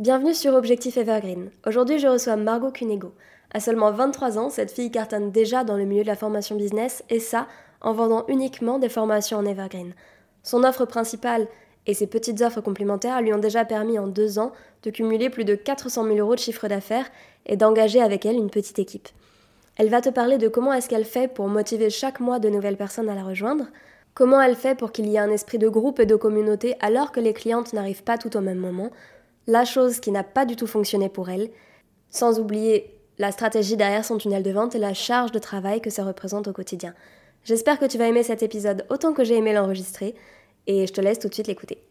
Bienvenue sur Objectif Evergreen. Aujourd'hui, je reçois Margot Cunego. À seulement 23 ans, cette fille cartonne déjà dans le milieu de la formation business et ça, en vendant uniquement des formations en Evergreen. Son offre principale et ses petites offres complémentaires lui ont déjà permis en deux ans de cumuler plus de 400 000 euros de chiffre d'affaires et d'engager avec elle une petite équipe. Elle va te parler de comment est-ce qu'elle fait pour motiver chaque mois de nouvelles personnes à la rejoindre, comment elle fait pour qu'il y ait un esprit de groupe et de communauté alors que les clientes n'arrivent pas tout au même moment, la chose qui n'a pas du tout fonctionné pour elle, sans oublier la stratégie derrière son tunnel de vente et la charge de travail que ça représente au quotidien. J'espère que tu vas aimer cet épisode autant que j'ai aimé l'enregistrer, et je te laisse tout de suite l'écouter.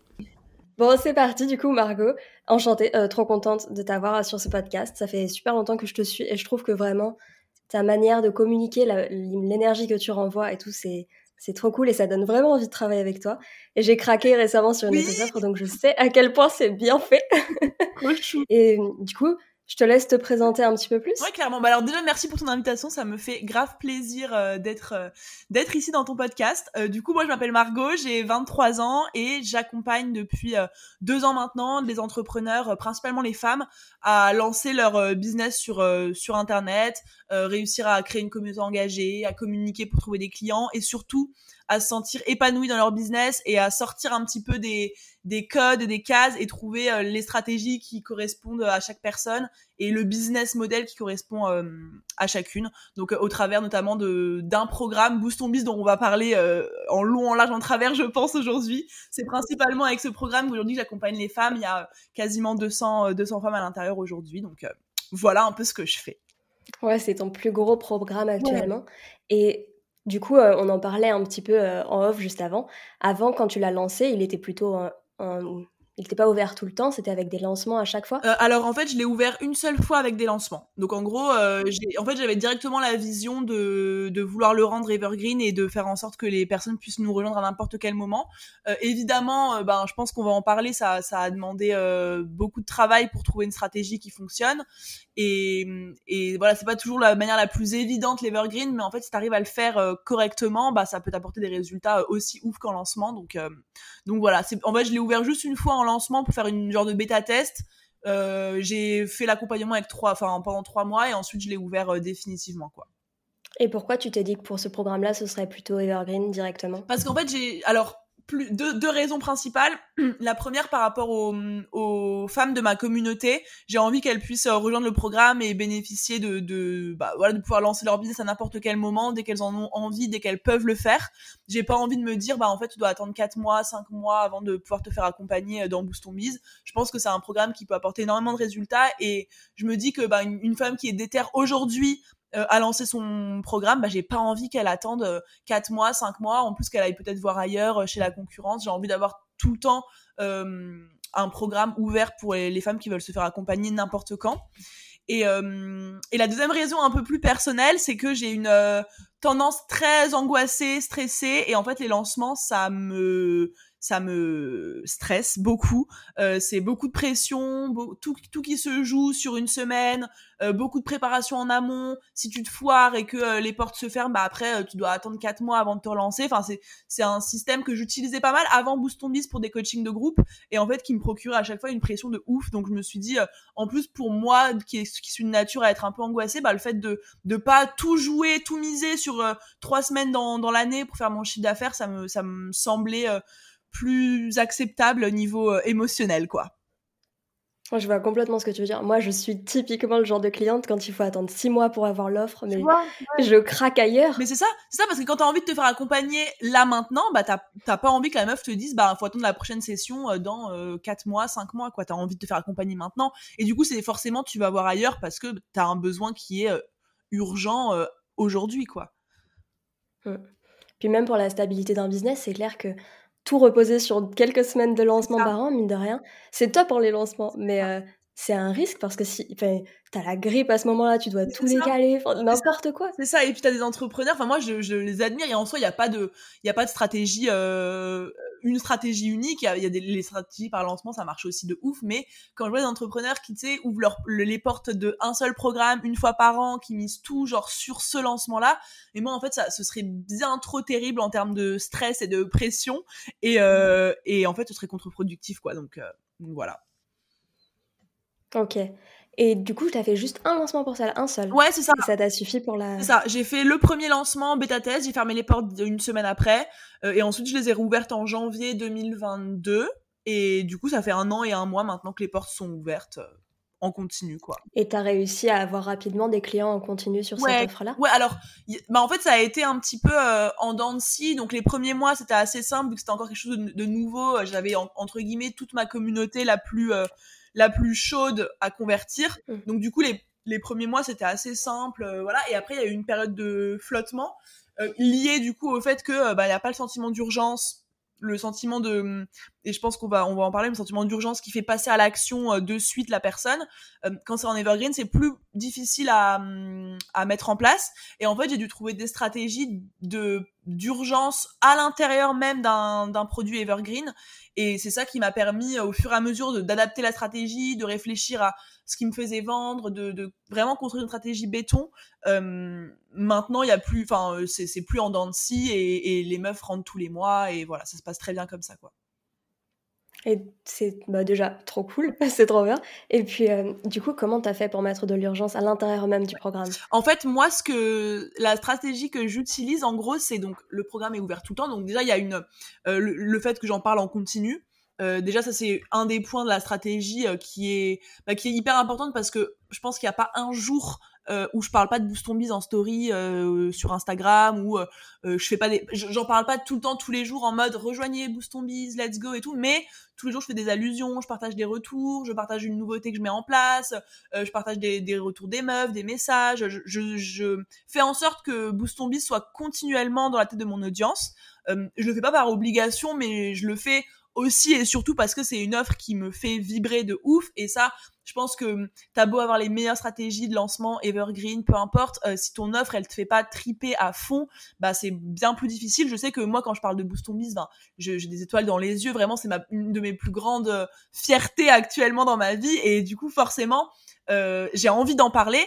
Bon, c'est parti du coup, Margot. Enchantée, euh, trop contente de t'avoir sur ce podcast. Ça fait super longtemps que je te suis et je trouve que vraiment ta manière de communiquer, l'énergie que tu renvoies et tout, c'est c'est trop cool et ça donne vraiment envie de travailler avec toi. Et j'ai craqué récemment sur une de tes offres, donc je sais à quel point c'est bien fait. et du coup, je te laisse te présenter un petit peu plus. Ouais, clairement. Bah alors déjà, merci pour ton invitation. Ça me fait grave plaisir euh, d'être euh, d'être ici dans ton podcast. Euh, du coup, moi, je m'appelle Margot, j'ai 23 ans et j'accompagne depuis deux ans maintenant les entrepreneurs, principalement les femmes, à lancer leur business sur sur Internet, réussir à créer une communauté engagée, à communiquer pour trouver des clients et surtout à se sentir épanouis dans leur business et à sortir un petit peu des, des codes, des cases et trouver euh, les stratégies qui correspondent à chaque personne et le business model qui correspond euh, à chacune. Donc euh, au travers notamment de d'un programme Boost Biz dont on va parler en long, en large, en travers, je pense aujourd'hui. C'est principalement avec ce programme qu'aujourd'hui j'accompagne les femmes. Il y a quasiment 200 200 femmes à l'intérieur aujourd'hui. Donc voilà un peu ce que je fais. Ouais, c'est ton plus gros programme actuellement. Et du coup, euh, on en parlait un petit peu euh, en off juste avant. Avant, quand tu l'as lancé, il était plutôt un, il n'était pas ouvert tout le temps, c'était avec des lancements à chaque fois? Euh, Alors en fait, je l'ai ouvert une seule fois avec des lancements. Donc en gros, euh, en fait, j'avais directement la vision de, de, vouloir le rendre evergreen et de faire en sorte que les personnes puissent nous rejoindre à n'importe quel moment. Euh, évidemment, ben, je pense qu'on va en parler, ça, ça a demandé beaucoup de travail pour trouver une stratégie qui fonctionne. Et, et voilà, c'est pas toujours la manière la plus évidente l'evergreen, mais en fait, si tu arrives à le faire correctement, bah, ça peut t'apporter des résultats aussi ouf qu'en lancement. Donc, donc voilà, en fait, je l'ai ouvert juste une fois en lancement pour faire une genre de bêta test. Euh, j'ai fait l'accompagnement avec trois, enfin pendant trois mois et ensuite je l'ai ouvert euh, définitivement quoi. Et pourquoi tu t'es dit que pour ce programme-là, ce serait plutôt evergreen directement? Parce qu'en fait, j'ai alors plus, deux, raisons principales. La première par rapport aux, femmes de ma communauté, j'ai envie qu'elles puissent euh, rejoindre le programme et bénéficier de, de, bah, voilà, de pouvoir lancer leur business à n'importe quel moment, dès qu'elles en ont envie, dès qu'elles peuvent le faire. J'ai pas envie de me dire, bah en fait, tu dois attendre 4 mois, 5 mois avant de pouvoir te faire accompagner euh, dans Boost ton Bise. Je pense que c'est un programme qui peut apporter énormément de résultats et je me dis que bah, une femme qui est déterre aujourd'hui euh, à lancer son programme, bah, j'ai pas envie qu'elle attende euh, 4 mois, 5 mois, en plus qu'elle aille peut-être voir ailleurs euh, chez la concurrence. J'ai envie d'avoir tout le temps euh, un programme ouvert pour les, femmes qui veulent se faire accompagner n'importe quand. Et, et, la deuxième raison un peu plus personnelle, c'est que j'ai une tendance très angoissée, stressée, et en fait les lancements, ça me ça me stresse beaucoup. Euh, c'est beaucoup de pression, tout, tout qui se joue sur une semaine, euh, beaucoup de préparation en amont. Si tu te foires et que euh, les portes se ferment, bah après tu dois attendre quatre mois avant de te relancer. Enfin c'est un système que j'utilisais pas mal avant Boost Ton Biz pour des coachings de groupe et en fait qui me procurait à chaque fois une pression de ouf. Donc je me suis dit en plus pour moi qui est qui suis une nature à être un peu angoissée, bah le fait de de pas tout jouer, tout miser sur trois semaines dans dans l'année pour faire mon chiffre d'affaires, ça me ça me semblait plus acceptable au niveau euh, émotionnel, quoi. Je vois complètement ce que tu veux dire. Moi, je suis typiquement le genre de cliente quand il faut attendre six mois pour avoir l'offre, mais je craque ailleurs. Mais c'est ça, c'est ça parce que quand t'as envie de te faire accompagner là maintenant, bah t'as pas envie que la meuf te dise bah faut attendre la prochaine session euh, dans euh, quatre mois, cinq mois quoi. T'as envie de te faire accompagner maintenant et du coup c'est forcément tu vas voir ailleurs parce que t'as un besoin qui est urgent aujourd'hui quoi. Mmh. Puis même pour la stabilité d'un business, c'est clair que tout reposer sur quelques semaines de lancement par an, mine de rien. C'est top pour les lancements, mais euh, c'est un risque parce que si t'as la grippe à ce moment-là, tu dois tout décaler, n'importe quoi. C'est ça. Et puis t'as des entrepreneurs. Enfin moi, je, je, les admire. Et en soi, il y a pas de, il y a pas de stratégie, euh, une stratégie unique. Il y a, y a des les stratégies par lancement, ça marche aussi de ouf. Mais quand je vois des entrepreneurs qui, tu sais, ouvrent leur, les portes de un seul programme une fois par an, qui misent tout genre sur ce lancement-là, et moi en fait, ça, ce serait bien trop terrible en termes de stress et de pression. Et, euh, et en fait, ce serait contre-productif, quoi. Donc, euh, donc voilà. Ok. Et du coup, tu as fait juste un lancement pour ça, un seul. Ouais, c'est ça. Et ça t'a suffi pour la. C'est ça. J'ai fait le premier lancement bêta test, j'ai fermé les portes une semaine après, euh, et ensuite je les ai rouvertes en janvier 2022. Et du coup, ça fait un an et un mois maintenant que les portes sont ouvertes. Euh, en continu quoi. Et tu as réussi à avoir rapidement des clients en continu sur cette offre-là? Ouais, alors bah en fait ça a été un petit peu euh, en dents de scie. Donc les premiers mois c'était assez simple vu que c'était encore quelque chose de, nouveau. J'avais entre guillemets toute ma communauté la plus la plus chaude à convertir. Mmh. Donc du coup les les premiers mois c'était assez simple, euh, voilà. Et après il y a eu une période de flottement euh, liée du coup au fait que euh, bah il y a pas le sentiment d'urgence le sentiment de et je pense qu'on va on va en parler le sentiment d'urgence qui fait passer à l'action euh, de suite la personne euh, quand c'est en evergreen c'est plus difficile à, à mettre en place et en fait j'ai dû trouver des stratégies de d'urgence à l'intérieur même d'un produit evergreen. Et c'est ça qui m'a permis au fur et à mesure d'adapter la stratégie de réfléchir à ce qui me faisait vendre de, de vraiment construire une stratégie béton. Euh, maintenant il y a plus enfin c'est c'est plus en dents de scie et, et les meufs rentrent tous les mois et voilà ça se passe très bien comme ça quoi et c'est bah, déjà trop cool, c'est trop bien. Et puis, euh, du coup, comment t'as fait pour mettre de l'urgence à l'intérieur même du programme? En fait, moi, ce que la stratégie que j'utilise, en gros, c'est donc le programme est ouvert tout le temps. Donc déjà, il y a une euh, le, fait que j'en parle en continu. Euh, déjà, ça c'est un des points de la stratégie qui est bah, qui est hyper importante parce que je pense qu'il n'y a pas un jour euh, où je parle pas de boost ton en story euh, sur Instagram ou euh, je fais pas des j'en parle pas tout le temps tous les jours en mode rejoignez boost ton let's go et tout mais tous les jours je fais des allusions je partage des retours je partage une nouveauté que je mets en place je partage des, des, retours des meufs des messages je, je, fais en sorte que boost ton soit continuellement dans la tête de mon audience. Je le fais pas par obligation mais je le fais aussi et surtout parce que c'est une offre qui me fait vibrer de ouf. Et ça je pense que t'as beau avoir les meilleures stratégies de lancement evergreen peu importe euh, si ton offre elle te fait pas triper à fond bah c'est bien plus difficile. Je sais que moi quand je parle de boost ben, j'ai des étoiles dans les yeux. Vraiment c'est ma une de mes plus grandes euh, fiertés actuellement dans ma vie. Et du coup forcément euh, j'ai envie d'en parler.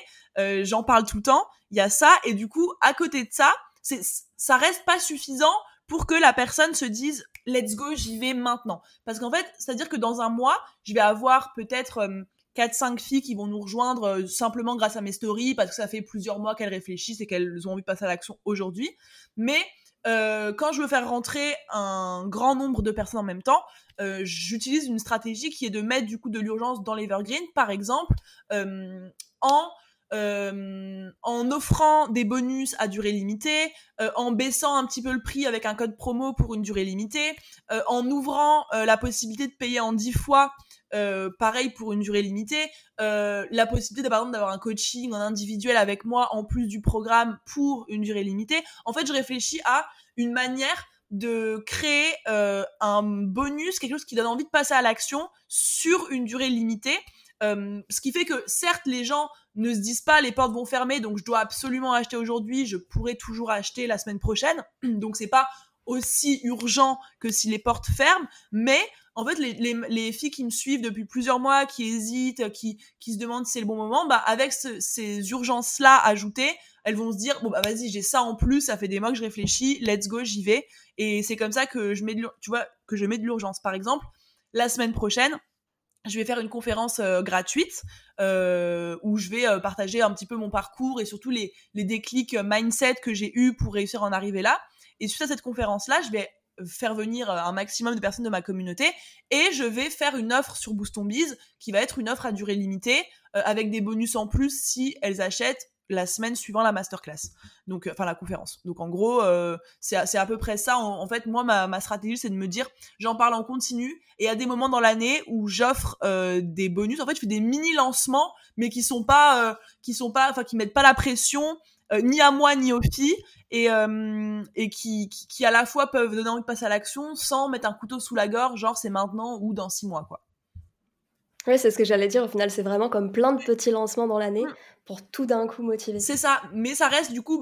J'en parle tout le temps. Il y a ça. Et du coup à côté de ça c'est ça reste pas suffisant pour que la personne se dise let's go, j'y vais maintenant. Parce qu'en fait, c'est-à-dire que dans un mois, je vais avoir peut-être euh, 4-5 filles qui vont nous rejoindre euh, simplement grâce à mes stories, parce que ça fait plusieurs mois qu'elles réfléchissent et qu'elles ont envie de passer à l'action aujourd'hui. Mais euh, quand je veux faire rentrer un grand nombre de personnes en même temps, euh, j'utilise une stratégie qui est de mettre du coup de l'urgence dans l'Evergreen, par exemple, en euh, en offrant des bonus à durée limitée, euh, en baissant un petit peu le prix avec un code promo pour une durée limitée, euh, en ouvrant la possibilité de payer en 10 fois, pareil pour une durée limitée, la possibilité par exemple d'avoir un coaching en individuel avec moi en plus du programme pour une durée limitée. En fait, je réfléchis à une manière de créer un bonus, quelque chose qui donne envie de passer à l'action sur une durée limitée. Ce qui fait que certes les gens ne se disent pas les portes vont fermer donc je dois absolument acheter aujourd'hui, je pourrais toujours acheter la semaine prochaine. Donc c'est pas aussi urgent que si les portes ferment, mais en fait les, filles qui me suivent depuis plusieurs mois, qui hésitent, qui, qui se demandent si c'est le bon moment, bah avec ces urgences-là ajoutées, elles vont se dire bon bah vas-y j'ai ça en plus, ça fait des mois que je réfléchis, let's go j'y vais et c'est comme ça que je mets de tu vois que je mets de l'urgence. Par exemple la semaine prochaine je vais faire une conférence euh, gratuite euh, où je vais euh, partager un petit peu mon parcours et surtout les, les déclics mindset que j'ai eu pour réussir à en arriver là. Et suite à cette conférence-là, je vais faire venir un maximum de personnes de ma communauté et je vais faire une offre sur Booston Biz qui va être une offre à durée limitée avec des bonus en plus si elles achètent la semaine suivant la masterclass. Donc, enfin la conférence. Donc en gros, euh, c'est à peu près ça. En, fait, moi, ma, ma stratégie, c'est de me dire, j'en parle en continu. Et à des moments dans l'année où j'offre euh, des bonus, en fait, je fais des mini lancements, mais qui sont pas, euh, qui sont pas, enfin, qui mettent pas la pression ni à moi ni aux filles et et qui, qui, qui à la fois peuvent donner envie de passer à l'action sans mettre un couteau sous la gorge, genre c'est maintenant ou dans six mois, quoi. Oui, c'est ce que j'allais dire. Au final, c'est vraiment comme plein de petits lancements dans l'année mm. pour tout d'un coup motiver. C'est ça, mais ça reste du coup,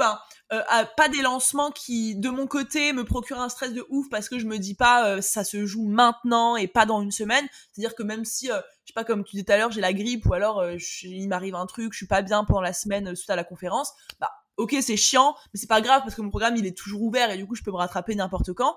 euh, pas des lancements qui, de mon côté, me procurent un stress de ouf parce que je me dis pas euh, ça se joue maintenant et pas dans une semaine. C'est-à-dire que même si, euh, je sais pas, comme tu disais tout à l'heure, j'ai la grippe ou alors il m'arrive un truc, je suis pas bien pendant la semaine suite à la conférence, bah ok c'est chiant mais c'est pas grave parce que mon programme il est toujours ouvert et du coup je peux me rattraper n'importe quand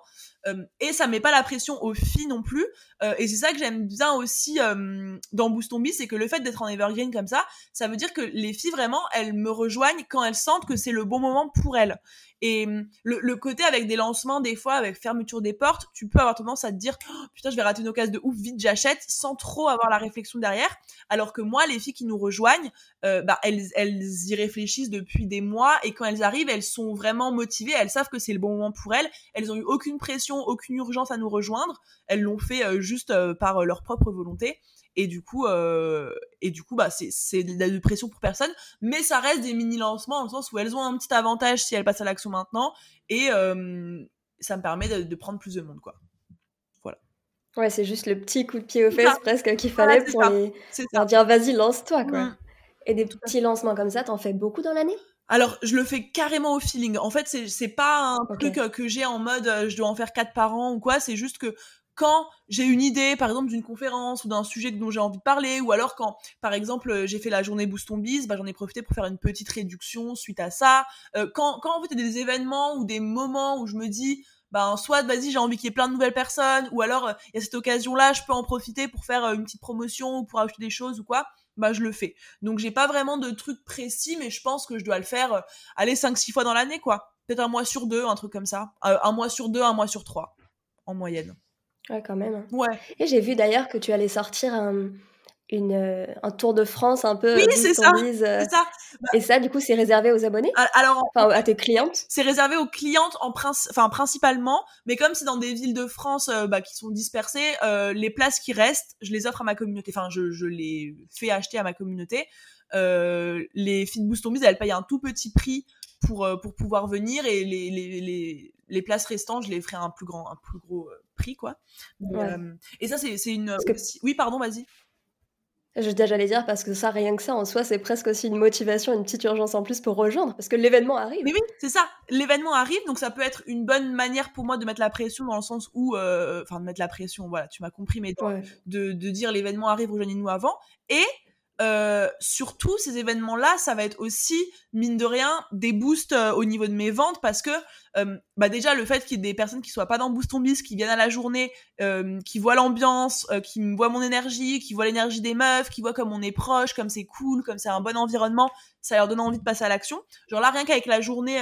et ça met pas la pression aux filles non plus. Euh, et c'est ça que j'aime bien aussi euh, dans Boost Ton c'est que le fait d'être en evergreen comme ça, ça veut dire que les filles vraiment, elles me rejoignent quand elles sentent que c'est le bon moment pour elles. Et hum, le, côté avec des lancements, des fois, avec fermeture des portes, tu peux avoir tendance à te dire oh, putain, je vais rater une occasion de ouf, vite j'achète, sans trop avoir la réflexion derrière. Alors que moi, les filles qui nous rejoignent, euh, bah, elles, elles y réfléchissent depuis des mois et quand elles arrivent, elles sont vraiment motivées, elles savent que c'est le bon moment pour elles. Elles ont eu aucune pression, aucune urgence à nous rejoindre. Elles l'ont fait euh, juste euh, par leur propre volonté. Et du coup euh, et du coup bah c'est de la pression pour personne. Mais ça reste des mini lancements dans le sens où elles ont un petit avantage si elles passent à l'action maintenant. Et euh, ça me permet de, prendre plus de monde quoi. Voilà. Ouais c'est juste le petit coup de pied aux fesses presque qu'il fallait pour leur dire vas-y lance-toi quoi. Mmh. et des petits lancements comme ça t'en fais beaucoup dans l'année? Alors, je le fais carrément au feeling. En fait, c'est, c'est pas un truc euh, que j'ai en mode je dois en faire quatre par an ou quoi. C'est juste que quand j'ai une idée, par exemple, d'une conférence ou d'un sujet dont j'ai envie de parler, ou alors quand, par exemple, j'ai fait la journée Boost ton Biz, bah, j'en ai profité pour faire une petite réduction suite à ça. Euh, quand, quand en fait, il y a des événements ou des moments où je me dis, ben, soit, vas-y, j'ai envie qu'il y ait plein de nouvelles personnes, ou alors, euh, il y a cette occasion-là, je peux en profiter pour faire euh, une petite promotion ou pour acheter des choses ou quoi, bah, je le fais. Donc, j'ai pas vraiment de truc précis, mais je pense que je dois le faire, aller 5-6 fois dans l'année, quoi. Peut-être un mois sur deux, un truc comme ça. un mois sur deux, un mois sur trois, en moyenne. Ouais, quand même. Hein. Ouais. Et j'ai vu d'ailleurs que tu allais sortir un, une, euh, un tour de France un peu. Oui, c'est ça. Euh, ça. Et ça, du coup, c'est réservé aux abonnés? Alors, enfin, à tes clientes? C'est réservé aux clientes en enfin, principalement, mais comme c'est dans des villes de France euh, bah, qui sont dispersées, les places qui restent, je les offre à ma communauté. Enfin, je, je les fais acheter à ma communauté. les filles de elles payent un tout petit prix pour, pour pouvoir venir et les, les, les, les places restantes, je les ferai un plus grand, un plus gros prix, quoi. Euh, et ça, c'est une. Oui, pardon, vas-y. J'allais dire parce que ça, rien que ça en soi, c'est presque aussi une motivation, une petite urgence en plus pour rejoindre, parce que l'événement arrive. Mais oui, c'est ça. L'événement arrive, donc ça peut être une bonne manière pour moi de mettre la pression dans le sens où, euh, enfin, de mettre la pression, voilà, tu m'as compris, mais de, de, dire l'événement arrive, rejoignez-nous avant. Et euh, surtout ces événements-là, ça va être aussi mine de rien des boosts euh, au niveau de mes ventes parce que bah déjà le fait qu'il y ait des personnes qui soient pas dans Boost qui viennent à la journée, qui voient l'ambiance, qui me voient mon énergie, qui voient l'énergie des meufs, qui voient comme on est proche, comme c'est cool, comme c'est un bon environnement, ça leur donne envie de passer à l'action. Genre là rien qu'avec la journée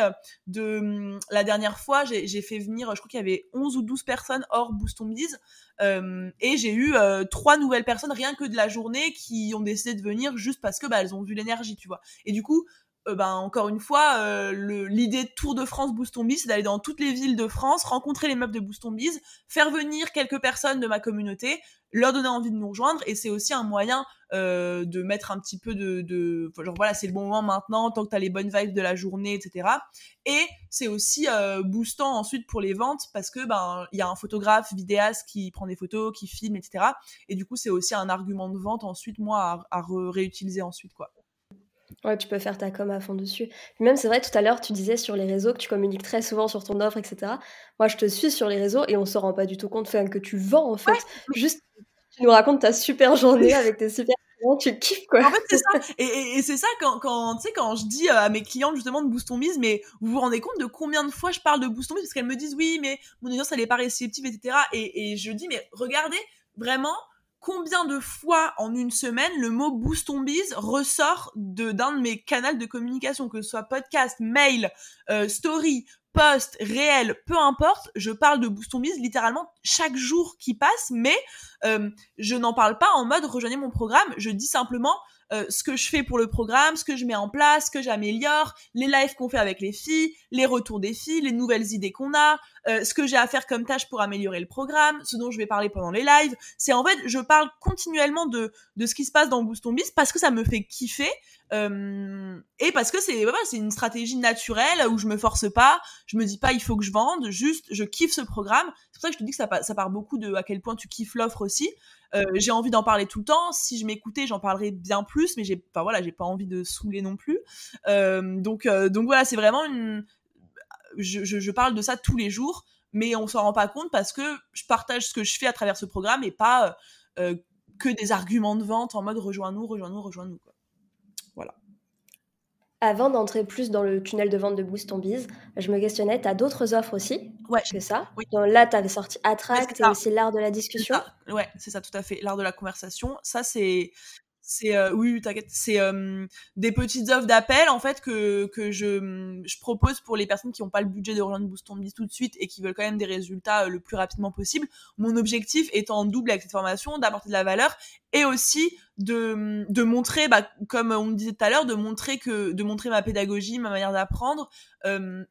de hum, la dernière fois, j'ai fait venir, je crois qu'il y avait 11 ou 12 personnes hors Boost Biz euh, et j'ai eu euh, trois nouvelles personnes rien que de la journée qui ont décidé de venir juste parce que bah, elles ont vu l'énergie, tu vois. Et du coup, euh, bah, encore une fois, l'idée de Tour de France Boost Biz, c'est d'aller dans toutes les villes de France, rencontrer les meufs de Boost Biz, faire venir quelques personnes de ma communauté, leur donner envie de nous rejoindre et c'est aussi un moyen euh, de mettre un petit peu de, de genre voilà c'est le bon moment maintenant tant que tu as les bonnes vibes de la journée etc et c'est aussi euh, boostant ensuite pour les ventes parce que ben il y a un photographe vidéaste qui prend des photos qui filme etc et du coup c'est aussi un argument de vente ensuite moi à, réutiliser ensuite quoi Ouais, tu peux faire ta com à fond dessus. même, c'est vrai, tout à l'heure, tu disais sur les réseaux que tu communiques très souvent sur ton offre, etc. Moi, je te suis sur les réseaux et on se rend pas du tout compte que tu vends, en fait. Juste tu nous racontes ta super journée avec tes super clients, tu kiffes quoi. En fait, c'est ça. Et, c'est ça quand, quand quand je dis à mes clientes justement de Boost on Mise, mais vous vous rendez compte de combien de fois je parle de Boost on Mise parce qu'elles me disent oui, mais mon audience elle est pas réceptive, etc. Et, et je dis mais regardez vraiment combien de fois en une semaine le mot boost ressort d'un de mes canaux de communication, que ce soit podcast, mail, euh, story, post, réel, peu importe, je parle de Boost littéralement chaque jour qui passe, mais euh, je n'en parle pas en mode rejoignez mon programme, je dis simplement euh, ce que je fais pour le programme, ce que je mets en place, ce que j'améliore, les lives qu'on fait avec les filles, les retours des filles, les nouvelles idées qu'on a, euh, ce que j'ai à faire comme tâche pour améliorer le programme, ce dont je vais parler pendant les lives. C'est en fait, je parle continuellement de, de ce qui se passe dans Boost on parce que ça me fait kiffer euh, et parce que c'est une stratégie naturelle où je me force pas, je me dis pas il faut que je vende, juste je kiffe ce programme. C'est pour ça que je te dis que ça, ça part beaucoup de à quel point tu kiffes l'offre aussi. Euh, j'ai envie d'en parler tout le temps. Si je m'écoutais, j'en parlerais bien plus, mais j'ai, enfin voilà, j'ai pas envie de saouler non plus. Donc, donc voilà, c'est vraiment une. Je, je, je, parle de ça tous les jours, mais on s'en rend pas compte parce que je partage ce que je fais à travers ce programme et pas euh, que des arguments de vente en mode rejoins-nous, rejoins-nous, rejoins-nous. Voilà. Avant d'entrer plus dans le tunnel de vente de Boost on Biz, je me questionnais, tu as d'autres offres aussi ouais, que ça oui. Donc Là, tu avais sorti Attract et aussi l'art de la discussion. Ouais, c'est ça, tout à fait. L'art de la conversation. Ça, c'est c'est euh, oui, t'inquiète, c'est euh, des petites offres d'appel en fait que que je je propose pour les personnes qui n'ont pas le budget de rejoindre Boost Biz tout de suite et qui veulent quand même des résultats euh, le plus rapidement possible. Mon objectif étant double avec cette formation, d'apporter de la valeur et aussi de de montrer, bah, comme on disait tout à l'heure, de montrer que de montrer ma pédagogie, ma manière d'apprendre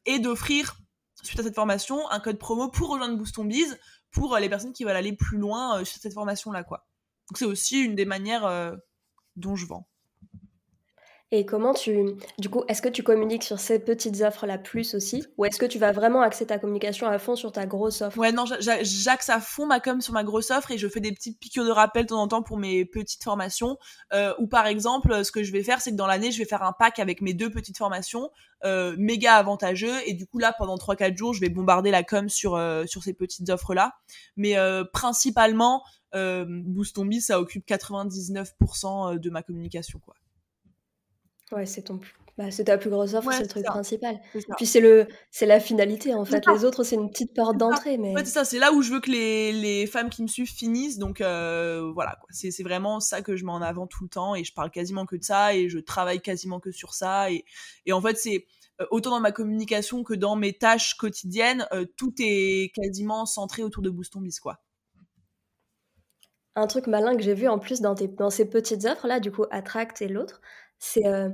et d'offrir suite à cette formation un code promo pour rejoindre Boost Biz pour les personnes qui veulent aller plus loin sur cette formation là quoi. Donc c'est aussi une des manières dont je vends. Et comment tu... Du coup, est-ce que tu communiques sur ces petites offres-là plus aussi Ou est-ce que tu vas vraiment axer ta communication à fond sur ta grosse offre? Ouais, non, j'axe à fond ma com sur ma grosse offre et je fais des petites piqûres de rappel de temps en temps pour mes petites formations. Euh, ou par exemple, ce que je vais faire, c'est que dans l'année, je vais faire un pack avec mes deux petites formations, euh, méga avantageux. Et du coup, là, pendant 3-4 jours, je vais bombarder la com sur, euh, sur ces petites offres-là. Mais euh, principalement, euh, Boost ça occupe 99% euh, de ma communication, quoi. Ouais, c'est ton bah, c'est ta plus grosse offre, c'est le truc principal. Puis c'est le c'est la finalité en fait. Les autres c'est une petite porte d'entrée mais c'est ça, c'est là où je veux que les, les femmes qui me suivent finissent donc euh, voilà quoi. C'est c'est vraiment ça que je mets en avant tout le temps et je parle quasiment que de ça et je travaille quasiment que sur ça et et en fait c'est autant dans ma communication que dans mes tâches quotidiennes, tout est quasiment centré autour de Boost Biz quoi un truc malin que j'ai vu en plus dans, tes, dans ces petites offres là, du coup Attract et l'autre, c'est euh,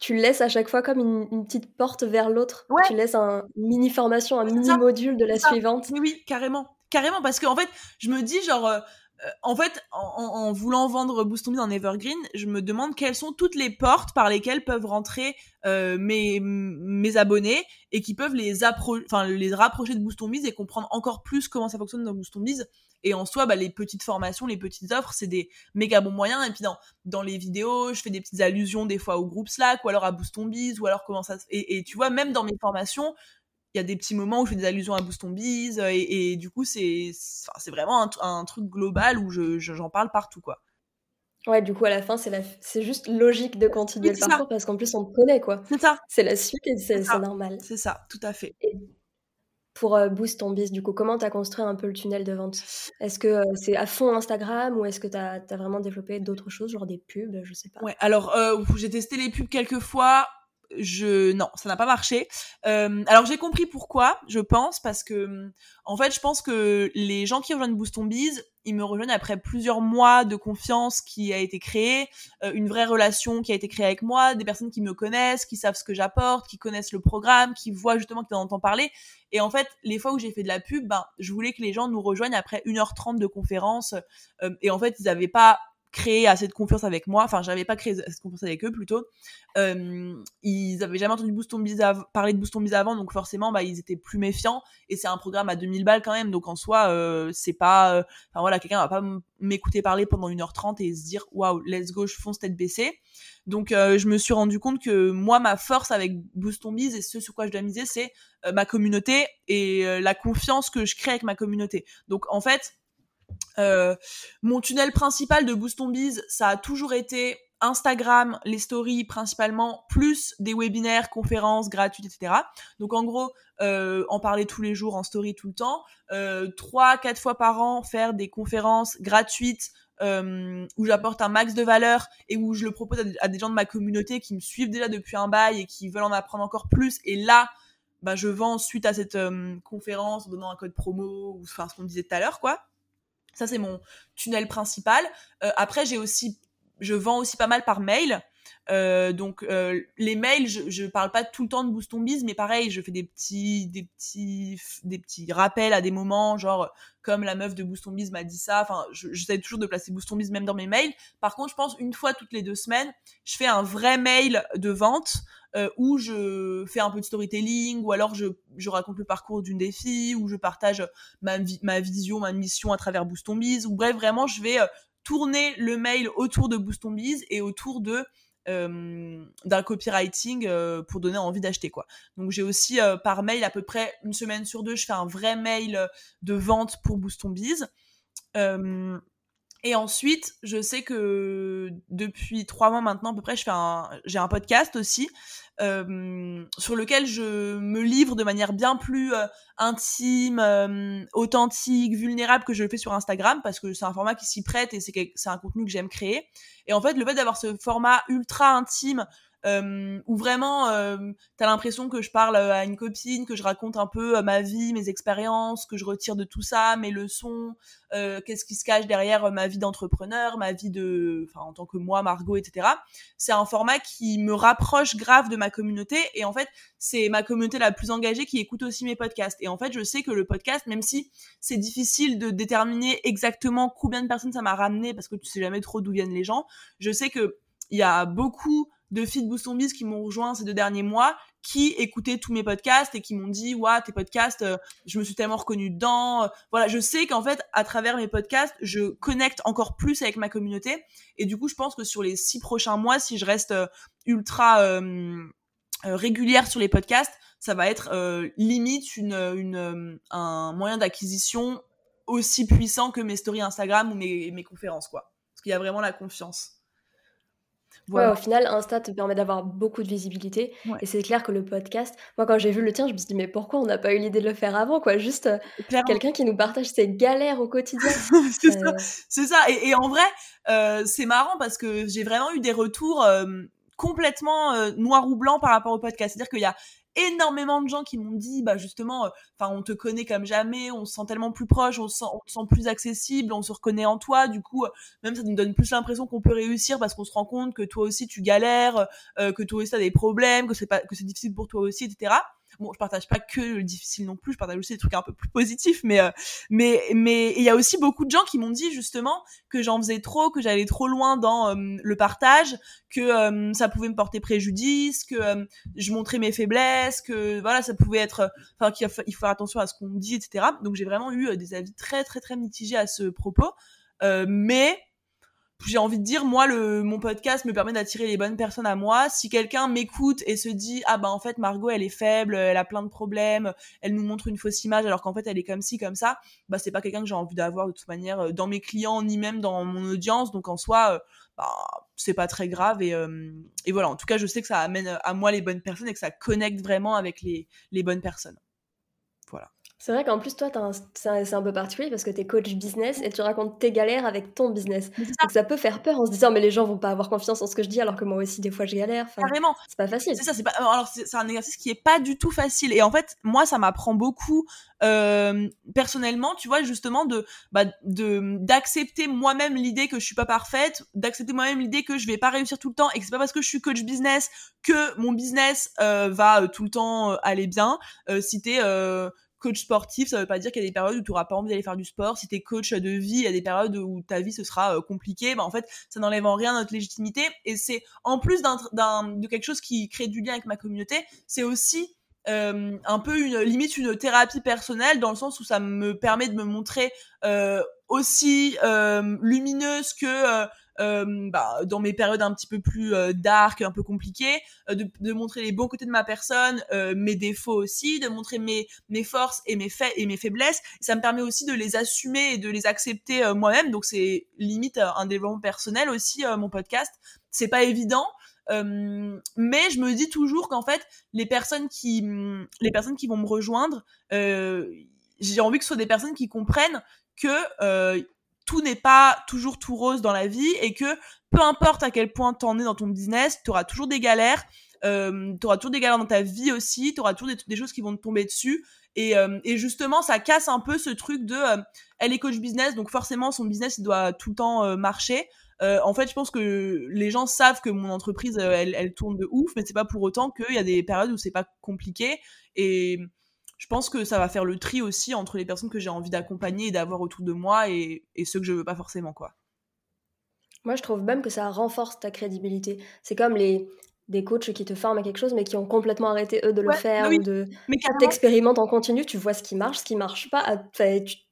tu laisses à chaque fois comme une, petite porte vers l'autre. Tu laisses un mini formation, un mini module de la suivante. Oui, oui, carrément, carrément, parce qu'en fait, je me dis genre. Euh, euh, en fait, en, voulant vendre Boost en Evergreen, je me demande quelles sont toutes les portes par lesquelles peuvent rentrer mes, mes abonnés et qui peuvent les, enfin, les rapprocher de Boost et comprendre encore plus comment ça fonctionne dans Boost et en soi, bah, les petites formations, les petites offres, c'est des méga bons moyens. Et puis dans, dans les vidéos, je fais des petites allusions des fois au groupe Slack ou alors à Boost Biz ou alors comment ça et, et tu vois, même dans mes formations, il y a des petits moments où je fais des allusions à Boost Biz et, et du coup, c'est c'est vraiment un, un, truc global où j'en je, parle partout, quoi. Ouais, du coup, à la fin, c'est la... c'est juste logique de continuer le parcours parce qu'en plus, on te connaît, quoi. C'est ça. C'est la suite et c'est normal. C'est ça, tout à fait pour euh, Boost ton biz, du coup, comment tu as construit un peu le tunnel de vente? Est-ce que euh, c'est à fond Instagram ou est-ce que tu as, vraiment développé d'autres choses, genre des pubs, je sais pas Ouais, alors euh, j'ai testé les pubs quelques fois. Je non, ça n'a pas marché. alors j'ai compris pourquoi, je pense, parce que en fait, je pense que les gens qui rejoignent Boost ton biz, ils me rejoignent après plusieurs mois de confiance qui a été créée, euh, une vraie relation qui a été créée avec moi, des personnes qui me connaissent, qui savent ce que j'apporte, qui connaissent le programme, qui voient justement qu'ils en entendent parler. Et en fait, les fois où j'ai fait de la pub, ben, je voulais que les gens nous rejoignent après 1h30 de conférence. Euh, et en fait, ils n'avaient pas créé assez de confiance avec moi. Enfin, j'avais pas créé assez de confiance avec eux plutôt. Euh, ils avaient jamais entendu Boost parler de Boost Biz avant, donc forcément, bah, ils étaient plus méfiants. Et c'est un programme à 2000 balles quand même, donc en soi, euh, c'est pas. Euh, enfin voilà, quelqu'un va pas m'écouter parler pendant 1h30 et se dire waouh, let's go, je fonce tête baissée. Donc euh, je me suis rendu compte que moi, ma force avec Boost Biz et ce sur quoi je dois miser, c'est euh, ma communauté et la confiance que je crée avec ma communauté. Donc en fait, euh, mon tunnel principal de Boost Biz, ça a toujours été Instagram, les stories principalement, plus des webinaires, conférences gratuites, etc. Donc en gros, euh, en parler tous les jours en story tout le temps, euh, trois, quatre fois par an, faire des conférences gratuites euh, où j'apporte un max de valeur et où je le propose à des, gens de ma communauté qui me suivent déjà depuis un bail et qui veulent en apprendre encore plus. Et là, bah, je vends suite à cette conférence en donnant un code promo ou enfin ce qu'on disait tout à l'heure, quoi. Ça, c'est mon tunnel principal. Euh, après, j'ai aussi, je vends aussi pas mal par mail. Euh, donc euh, les mails, je, je parle pas tout le temps de Boost mais pareil, je fais des petits, des petits, des petits rappels à des moments, genre comme la meuf de Boost m'a dit ça. Enfin, j'essaie toujours de placer Boost même dans mes mails. Par contre, je pense une fois toutes les deux semaines, je fais un vrai mail de vente euh, où je fais un peu de storytelling, ou alors je, je raconte le parcours d'une des filles, ou je partage ma, ma vision, ma mission à travers Boost ou bref, vraiment, je vais tourner le mail autour de Boost et autour de d'un copywriting pour donner envie d'acheter quoi. Donc j'ai aussi par mail à peu près une semaine sur deux, je fais un vrai mail de vente pour Boost Biz. Et ensuite, je sais que depuis trois mois maintenant à peu près, je fais un, j'ai un podcast aussi euh, sur lequel je me livre de manière bien plus euh, intime, euh, authentique, vulnérable que je le fais sur Instagram parce que c'est un format qui s'y prête et c'est c'est un contenu que j'aime créer. Et en fait, le fait d'avoir ce format ultra intime euh, où vraiment euh, t'as l'impression que je parle euh, à une copine, que je raconte un peu euh, ma vie, mes expériences, que je retire de tout ça, mes leçons, euh, qu'est-ce qui se cache derrière ma vie d'entrepreneur, ma vie de, enfin en tant que moi, Margot, etc. C'est un format qui me rapproche grave de ma communauté et en fait c'est ma communauté la plus engagée qui écoute aussi mes podcasts. Et en fait je sais que le podcast, même si c'est difficile de déterminer exactement combien de personnes ça m'a ramené parce que tu sais jamais trop d'où viennent les gens, je sais que il y a beaucoup de filles de Biz qui m'ont rejoint ces deux derniers mois, qui écoutaient tous mes podcasts et qui m'ont dit, ouais, tes podcasts, euh, je me suis tellement reconnue dedans. Voilà, je sais qu'en fait, à travers mes podcasts, je connecte encore plus avec ma communauté. Et du coup, je pense que sur les six prochains mois, si je reste euh, ultra euh, régulière sur les podcasts, ça va être limite une, une, un moyen d'acquisition aussi puissant que mes stories Instagram ou mes, mes conférences, quoi. Parce qu'il y a vraiment la confiance. Ouais, au final, Insta te permet d'avoir beaucoup de visibilité. Et c'est clair que le podcast, moi, quand j'ai vu le tien, je me suis dit, mais pourquoi on n'a pas eu l'idée de le faire avant, quoi? Juste euh, quelqu'un qui nous partage ses galères au quotidien. c'est ça. Euh. ça. Et, en vrai, euh, c'est marrant parce que j'ai vraiment eu des retours complètement noir ou blanc par rapport au podcast. C'est-à-dire qu'il y a énormément de gens qui m'ont dit bah justement euh, enfin on te connaît comme jamais on se sent tellement plus proche on se sent, on sent plus accessible on se reconnaît en toi. Du coup euh, même ça nous donne plus l'impression qu'on peut réussir parce qu'on se rend compte que toi aussi tu galères euh, que toi aussi t'as des problèmes que c'est pas que c'est difficile pour toi aussi etc bon je partage pas que le difficile non plus je partage aussi des trucs un peu plus positifs mais euh, mais mais il y a aussi beaucoup de gens qui m'ont dit justement que j'en faisais trop que j'allais trop loin dans euh, le partage que euh, ça pouvait me porter préjudice que je montrais mes faiblesses que voilà ça pouvait être enfin qu'il faut, il faut faire attention à ce qu'on dit etc donc j'ai vraiment eu des avis très très très mitigés à ce propos. Mais j'ai envie de dire moi le mon podcast me permet d'attirer les bonnes personnes à moi. Si quelqu'un m'écoute et se dit ah bah en fait Margot elle est faible elle a plein de problèmes elle nous montre une fausse image alors qu'en fait elle est comme ci comme ça bah c'est pas quelqu'un que j'ai envie d'avoir de toute manière euh, dans mes clients ni même dans mon audience. Donc en soi euh, bah c'est pas très grave et euh, et voilà. En tout cas je sais que ça amène à moi les bonnes personnes et que ça connecte vraiment avec les bonnes personnes. Voilà c'est vrai qu'en plus, toi, c'est un, peu particulier parce que tu es coach business et tu racontes tes galères avec ton business. Donc ça peut faire peur en se disant, mais les gens vont pas avoir confiance en ce que je dis alors que moi aussi, des fois, je galère. Carrément. C'est pas facile. C'est ça, c'est pas. Alors, c'est un exercice qui est pas du tout facile. Et en fait, moi, ça m'apprend beaucoup euh, personnellement, tu vois, justement, de bah, de d'accepter moi-même l'idée que je suis pas parfaite, d'accepter moi-même l'idée que je vais pas réussir tout le temps et que c'est pas parce que je suis coach business que mon business euh, va euh, tout le temps aller bien. si t'es coach sportif, ça veut pas dire qu'il y a des périodes où tu auras pas envie d'aller faire du sport. Si tu coach de vie, il y a des périodes où ta vie ce sera euh, compliquée. Bah, en fait, ça n'enlève en rien notre légitimité. Et c'est en plus de quelque chose qui crée du lien avec ma communauté, c'est aussi euh, un peu une limite une thérapie personnelle dans le sens où ça me permet de me montrer euh, aussi lumineuse que euh, bah, dans mes périodes un petit peu plus euh, dark, un peu compliquées, euh, de, de, montrer les bons côtés de ma personne, euh, mes défauts aussi, de montrer mes, mes forces et mes faits et mes faiblesses. ça me permet aussi de les assumer et de les accepter moi-même. Donc c'est limite un développement personnel aussi mon podcast. C'est pas évident. Euh, mais je me dis toujours qu'en fait les personnes qui les personnes qui vont me rejoindre euh, j'ai envie que ce soit des personnes qui comprennent que euh, n'est pas toujours tout rose dans la vie et que peu importe à quel point t'en es dans ton business, tu auras toujours des galères, euh, tu auras toujours des galères dans ta vie aussi, tu auras toujours des, choses qui vont te tomber dessus. Et, euh, et, justement, ça casse un peu ce truc de euh, elle est coach business, donc forcément son business doit tout le temps euh, marcher. en fait, je pense que les gens savent que mon entreprise elle, elle tourne de ouf, mais c'est pas pour autant qu'il y a des périodes où c'est pas compliqué. Et je pense que ça va faire le tri aussi entre les personnes que j'ai envie d'accompagner et d'avoir autour de moi et, ceux que je veux pas forcément quoi. Moi, je trouve même que ça renforce ta crédibilité. C'est comme les, des coachs qui te forment à quelque chose, mais qui ont complètement arrêté eux de le faire bah ou de mais t'expérimentes en continu, tu vois ce qui marche, ce qui marche pas, ah, tu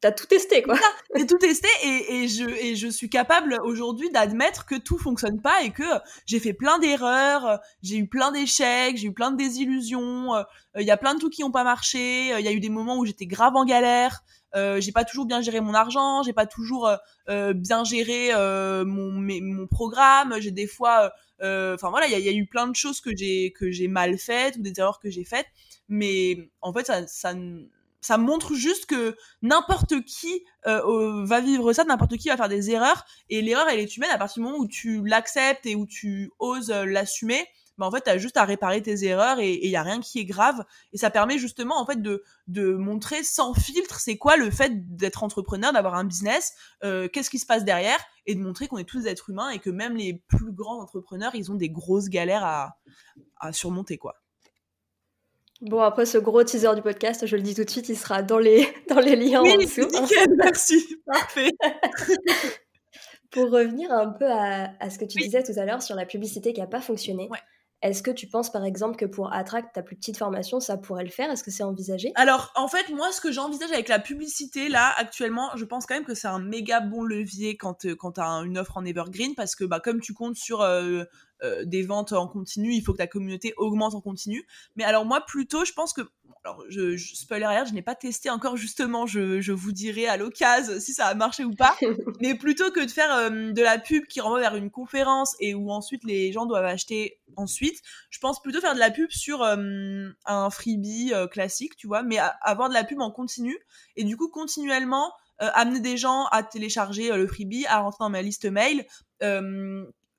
as tout testé quoi. J'ai tout testé et, et, je, et je suis capable aujourd'hui d'admettre que tout fonctionne pas et que j'ai fait plein d'erreurs, j'ai eu plein d'échecs, j'ai eu plein de désillusions, euh, il y a plein de trucs qui ont pas marché, il y a eu des moments où j'étais grave en galère, j'ai pas toujours bien géré mon argent, j'ai pas toujours bien géré mon, mon programme, j'ai des fois, enfin voilà, il y a, y a, eu plein de choses que j'ai que j'ai mal faites ou des erreurs que j'ai faites, mais en fait ça, ça ça montre juste que n'importe qui euh, va vivre ça, n'importe qui va faire des erreurs, et l'erreur elle est humaine à partir du moment où tu l'acceptes et où tu oses euh, l'assumer. Bah en fait, t'as juste à réparer tes erreurs et il y a rien qui est grave. Et ça permet justement en fait de de montrer sans filtre c'est quoi le fait d'être entrepreneur, d'avoir un business, euh, qu'est-ce qui se passe derrière, et de montrer qu'on est tous des êtres humains et que même les plus grands entrepreneurs, ils ont des grosses galères à à surmonter quoi. Bon, après ce gros teaser du podcast, je le dis tout de suite, il sera dans les, dans les liens oui, en dessous. Nickel, merci, parfait. Pour revenir un peu à, à ce que tu disais tout à l'heure sur la publicité qui n'a pas fonctionné, ouais. Est-ce que tu penses par exemple que pour Attract, ta plus petite formation, ça pourrait le faire? Est-ce que c'est envisagé? Alors en fait, moi ce que j'envisage avec la publicité là actuellement, je pense quand même que c'est un méga bon levier quand, euh, quand tu une offre en evergreen parce que bah, comme tu comptes sur euh, euh, des ventes en continu, il faut que ta communauté augmente en continu. Mais alors moi plutôt, je pense que alors je, je spoiler alert, je n'ai pas testé encore justement, je, je vous dirai à l'occasion si ça a marché ou pas. mais plutôt que de faire euh, de la pub qui renvoie vers une conférence et où ensuite les gens doivent acheter ensuite, je pense plutôt faire de la pub sur euh, un freebie classique, tu vois, mais avoir de la pub en continu et du coup continuellement amener des gens à télécharger le freebie, à rentrer dans ma liste mail,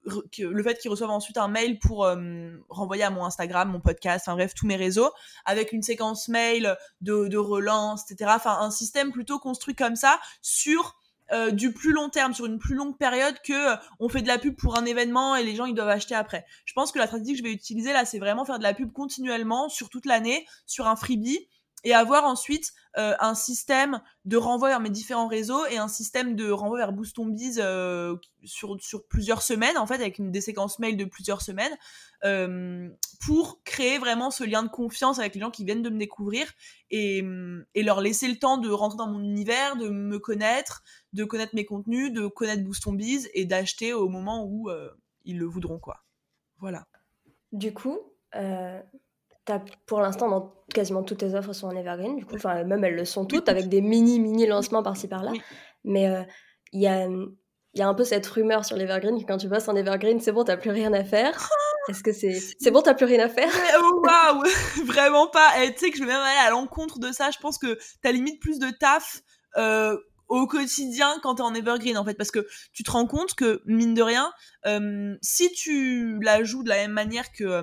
le fait qu'ils reçoivent ensuite un mail pour euh, renvoyer à mon Instagram, mon podcast, enfin bref, tous mes réseaux, avec une séquence mail de, relance, etc. Enfin, un système plutôt construit comme ça sur euh, du plus long terme, sur une plus longue période que euh, on fait de la pub pour un événement et les gens ils doivent acheter après. Je pense que la stratégie que je vais utiliser là, c'est vraiment faire de la pub continuellement sur toute l'année, sur un freebie et avoir ensuite euh, un système de renvoi vers mes différents réseaux et un système de renvoi vers Boost euh, sur, sur plusieurs semaines, en fait, avec des séquences mail de plusieurs semaines, euh, pour créer vraiment ce lien de confiance avec les gens qui viennent de me découvrir et, et leur laisser le temps de rentrer dans mon univers, de me connaître, de connaître mes contenus, de connaître Boost et d'acheter au moment où euh, ils le voudront, quoi. Voilà. Du coup, euh, pour l'instant, dans quasiment toutes tes offres sont en evergreen, du coup, enfin, même elles le sont toutes, avec des mini, mini lancements par-ci par-là. Mais euh, il y, a, y a un peu cette rumeur sur l'evergreen que quand tu passes en evergreen, c'est bon, t'as plus rien à faire. Est-ce que c'est c'est bon, t'as plus rien à faire? Oh, Waouh, vraiment pas. Et eh, tu sais que je vais même aller à l'encontre de ça. Je pense que t'as limite plus de taf. Euh, au quotidien quand t'es en evergreen en fait parce que tu te rends compte que mine de rien euh, si tu la joues de la même manière que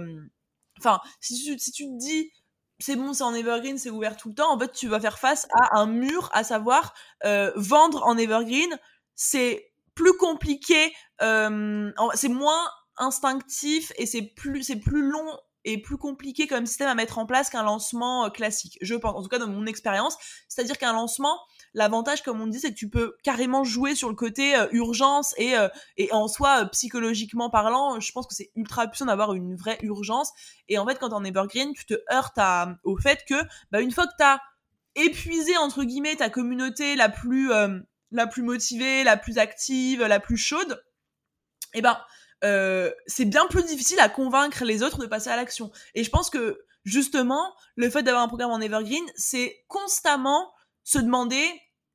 Enfin, si tu, si tu te dis c'est bon, c'est en evergreen, c'est ouvert tout le temps, en fait, tu vas faire face à un mur, à savoir euh, vendre en evergreen, c'est plus compliqué, euh, c'est moins instinctif et c'est plus, c'est plus long et plus compliqué comme système à mettre en place qu'un lancement euh, classique. Je pense, en tout cas dans mon expérience, c'est-à-dire qu'un lancement, L'avantage, comme on dit, c'est que tu peux carrément jouer sur le côté euh, urgence et, euh, et en soi, euh, psychologiquement parlant, je pense que c'est ultra puissant d'avoir une vraie urgence. Et en fait, quand t'es en evergreen, tu te heurtes à, au fait que, bah, une fois que t'as épuisé, entre guillemets, ta communauté la plus, la plus motivée, la plus active, la plus chaude, eh ben, c'est bien plus difficile à convaincre les autres de passer à l'action. Et je pense que, justement, le fait d'avoir un programme en evergreen, c'est constamment se demander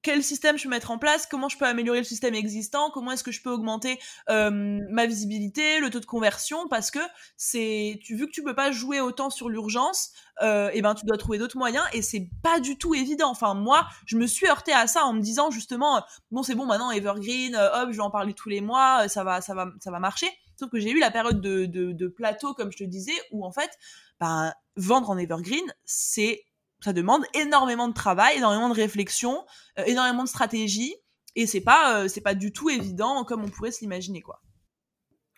quel système je peux mettre en place, comment je peux améliorer le système existant, comment est-ce que je peux augmenter euh, ma visibilité, le taux de conversion, parce que c'est, tu vu que tu peux pas jouer autant sur l'urgence, euh, et ben tu dois trouver d'autres moyens et c'est pas du tout évident. Enfin moi, je me suis heurté à ça en me disant justement, bon c'est bon maintenant Evergreen, euh, hop je vais en parler tous les mois, ça va ça va ça va marcher. Sauf que j'ai eu la période de, de, de plateau comme je te disais où en fait, ben vendre en Evergreen c'est ça demande énormément de travail, énormément de réflexion, euh, énormément de stratégie, et c'est pas euh, c'est pas du tout évident comme on pourrait se l'imaginer quoi.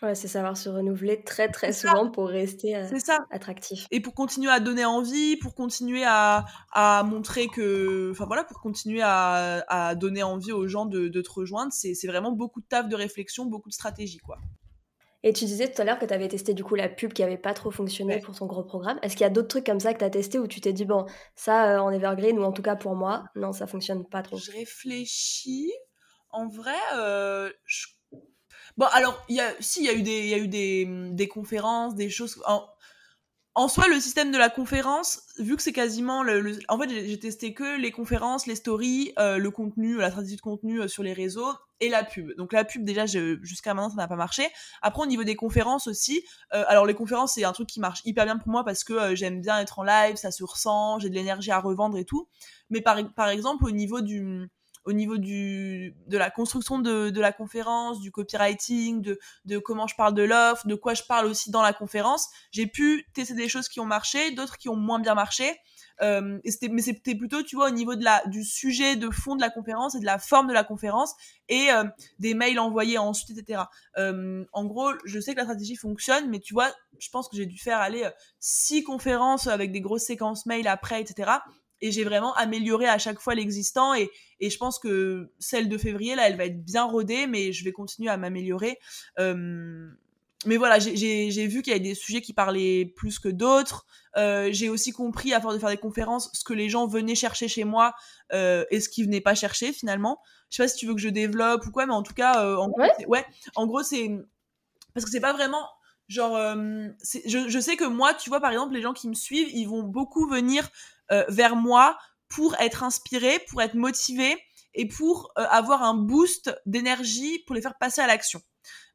Ouais, c'est savoir se renouveler très très souvent pour rester euh, ça. attractif. Et pour continuer à donner envie, pour continuer à, à montrer que, enfin voilà, pour continuer à, à donner envie aux gens de, de te rejoindre, c'est vraiment beaucoup de taf, de réflexion, beaucoup de stratégie quoi. Et tu disais tout à l'heure que tu avais testé du coup la pub qui avait pas trop fonctionné pour ton gros programme. Est-ce qu'il y a d'autres trucs comme ça que tu as testé où tu t'es dit, bon, ça euh, en Evergreen ou en tout cas pour moi, non, ça fonctionne pas trop? Je réfléchis. En vrai, euh, Bon, alors, y a, si, il y a eu des, y a eu des, des conférences, des choses. En soi, le système de la conférence, vu que c'est quasiment le, en fait, j'ai testé que les conférences, les stories, euh, le contenu, la stratégie de contenu euh, sur les réseaux et la pub. Donc la pub, déjà, jusqu'à maintenant, ça n'a pas marché. Après, au niveau des conférences aussi, euh, alors les conférences, c'est un truc qui marche hyper bien pour moi parce que j'aime bien être en live, ça se ressent, j'ai de l'énergie à revendre et tout. Mais par, par exemple, au niveau du au niveau du, de la construction de, de la conférence, du copywriting, de, de comment je parle de l'offre, de quoi je parle aussi dans la conférence. J'ai pu tester des choses qui ont marché, d'autres qui ont moins bien marché. Euh, et c'était, mais c'était plutôt, tu vois, au niveau de la, du sujet de fond de la conférence et de la forme de la conférence et euh, des mails envoyés ensuite, etc. Euh, en gros, je sais que la stratégie fonctionne, mais tu vois, je pense que j'ai dû faire aller euh, six conférences avec des grosses séquences mails après, etc et j'ai vraiment amélioré à chaque fois l'existant et, et je pense que celle de février là elle va être bien rodée mais je vais continuer à m'améliorer. Euh, mais voilà j'ai vu qu'il y avait des sujets qui parlaient plus que d'autres. Euh, j'ai aussi compris à force de faire des conférences ce que les gens venaient chercher chez moi euh, et ce qu'ils venaient pas chercher finalement. Je sais pas si tu veux que je développe ou quoi mais en tout cas en ouais. Gros, ouais en gros c'est parce que c'est pas vraiment genre euh, je, je sais que moi tu vois par exemple les gens qui me suivent ils vont beaucoup venir vers moi pour être inspiré, pour être motivé et pour euh, avoir un boost d'énergie pour les faire passer à l'action.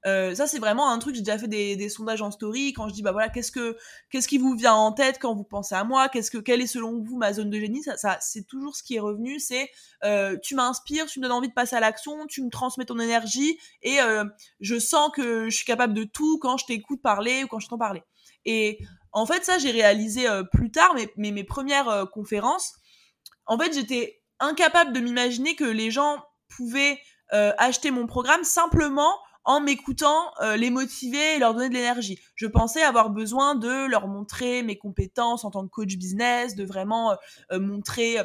Euh, ça c'est vraiment un truc j'ai déjà fait des, sondages en story quand je dis bah voilà qu'est-ce que qu'est-ce qui vous vient en tête quand vous pensez à moi? Qu'est-ce que quelle est selon vous ma zone de génie? Ça, c'est toujours ce qui est revenu c'est euh, tu m'inspires tu me donnes envie de passer à l'action tu me transmets ton énergie et euh, je sens que je suis capable de tout quand je t'écoute parler ou quand je t'entends parler. Et en fait, ça, j'ai réalisé euh, plus tard, mais, mes premières euh, conférences, en fait, j'étais incapable de m'imaginer que les gens pouvaient euh, acheter mon programme simplement en m'écoutant les motiver et leur donner de l'énergie. Je pensais avoir besoin de leur montrer mes compétences en tant que coach business, de vraiment montrer,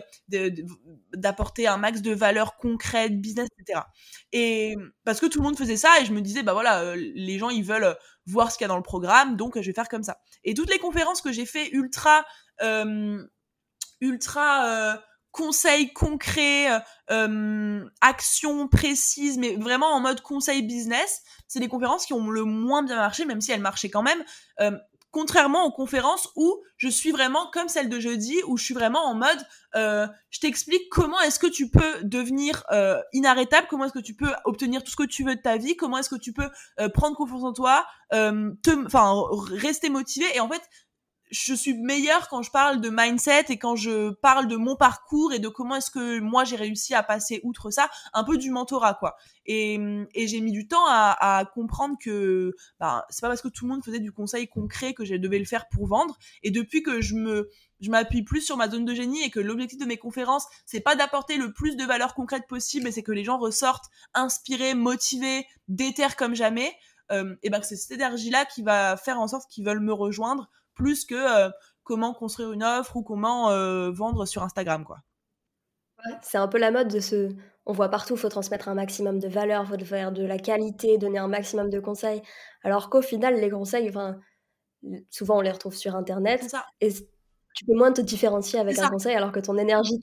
d'apporter un max de valeur concrète, business, etc. Et parce que tout le monde faisait ça et je me disais, bah voilà, les gens ils veulent voir ce qu'il y a dans le programme, donc je vais faire comme ça. Et toutes les conférences que j'ai fait ultra, euh, ultra euh, conseils concrets, euh, actions précises, mais vraiment en mode conseil business, c'est des conférences qui ont le moins bien marché, même si elles marchaient quand même. Euh, contrairement aux conférences où je suis vraiment comme celle de jeudi, où je suis vraiment en mode, euh, je t'explique comment est-ce que tu peux devenir euh, inarrêtable, comment est-ce que tu peux obtenir tout ce que tu veux de ta vie, comment est-ce que tu peux euh, prendre confiance en toi, euh, enfin rester motivé. Et en fait, je suis meilleure quand je parle de mindset et quand je parle de mon parcours et de comment est-ce que moi j'ai réussi à passer outre ça, un peu du mentorat quoi. Et, j'ai mis du temps à, comprendre que bah, c'est pas parce que tout le monde faisait du conseil concret que je devais le faire pour vendre. Et depuis que je me je m'appuie plus sur ma zone de génie et que l'objectif de mes conférences c'est pas d'apporter le plus de valeur concrète possible, et c'est que les gens ressortent inspirés, motivés, déter comme jamais. Euh, et ben c'est cette énergie là qui va faire en sorte qu'ils veulent me rejoindre plus que euh, comment construire une offre ou comment euh, vendre sur Instagram, quoi. C'est un peu la mode de ce. On voit partout, faut transmettre un maximum de valeur, faut faire de la qualité, donner un maximum de conseils. Alors qu'au final, les conseils, enfin, souvent on les retrouve sur Internet. Et tu peux moins te différencier avec un ça. conseil alors que ton énergie,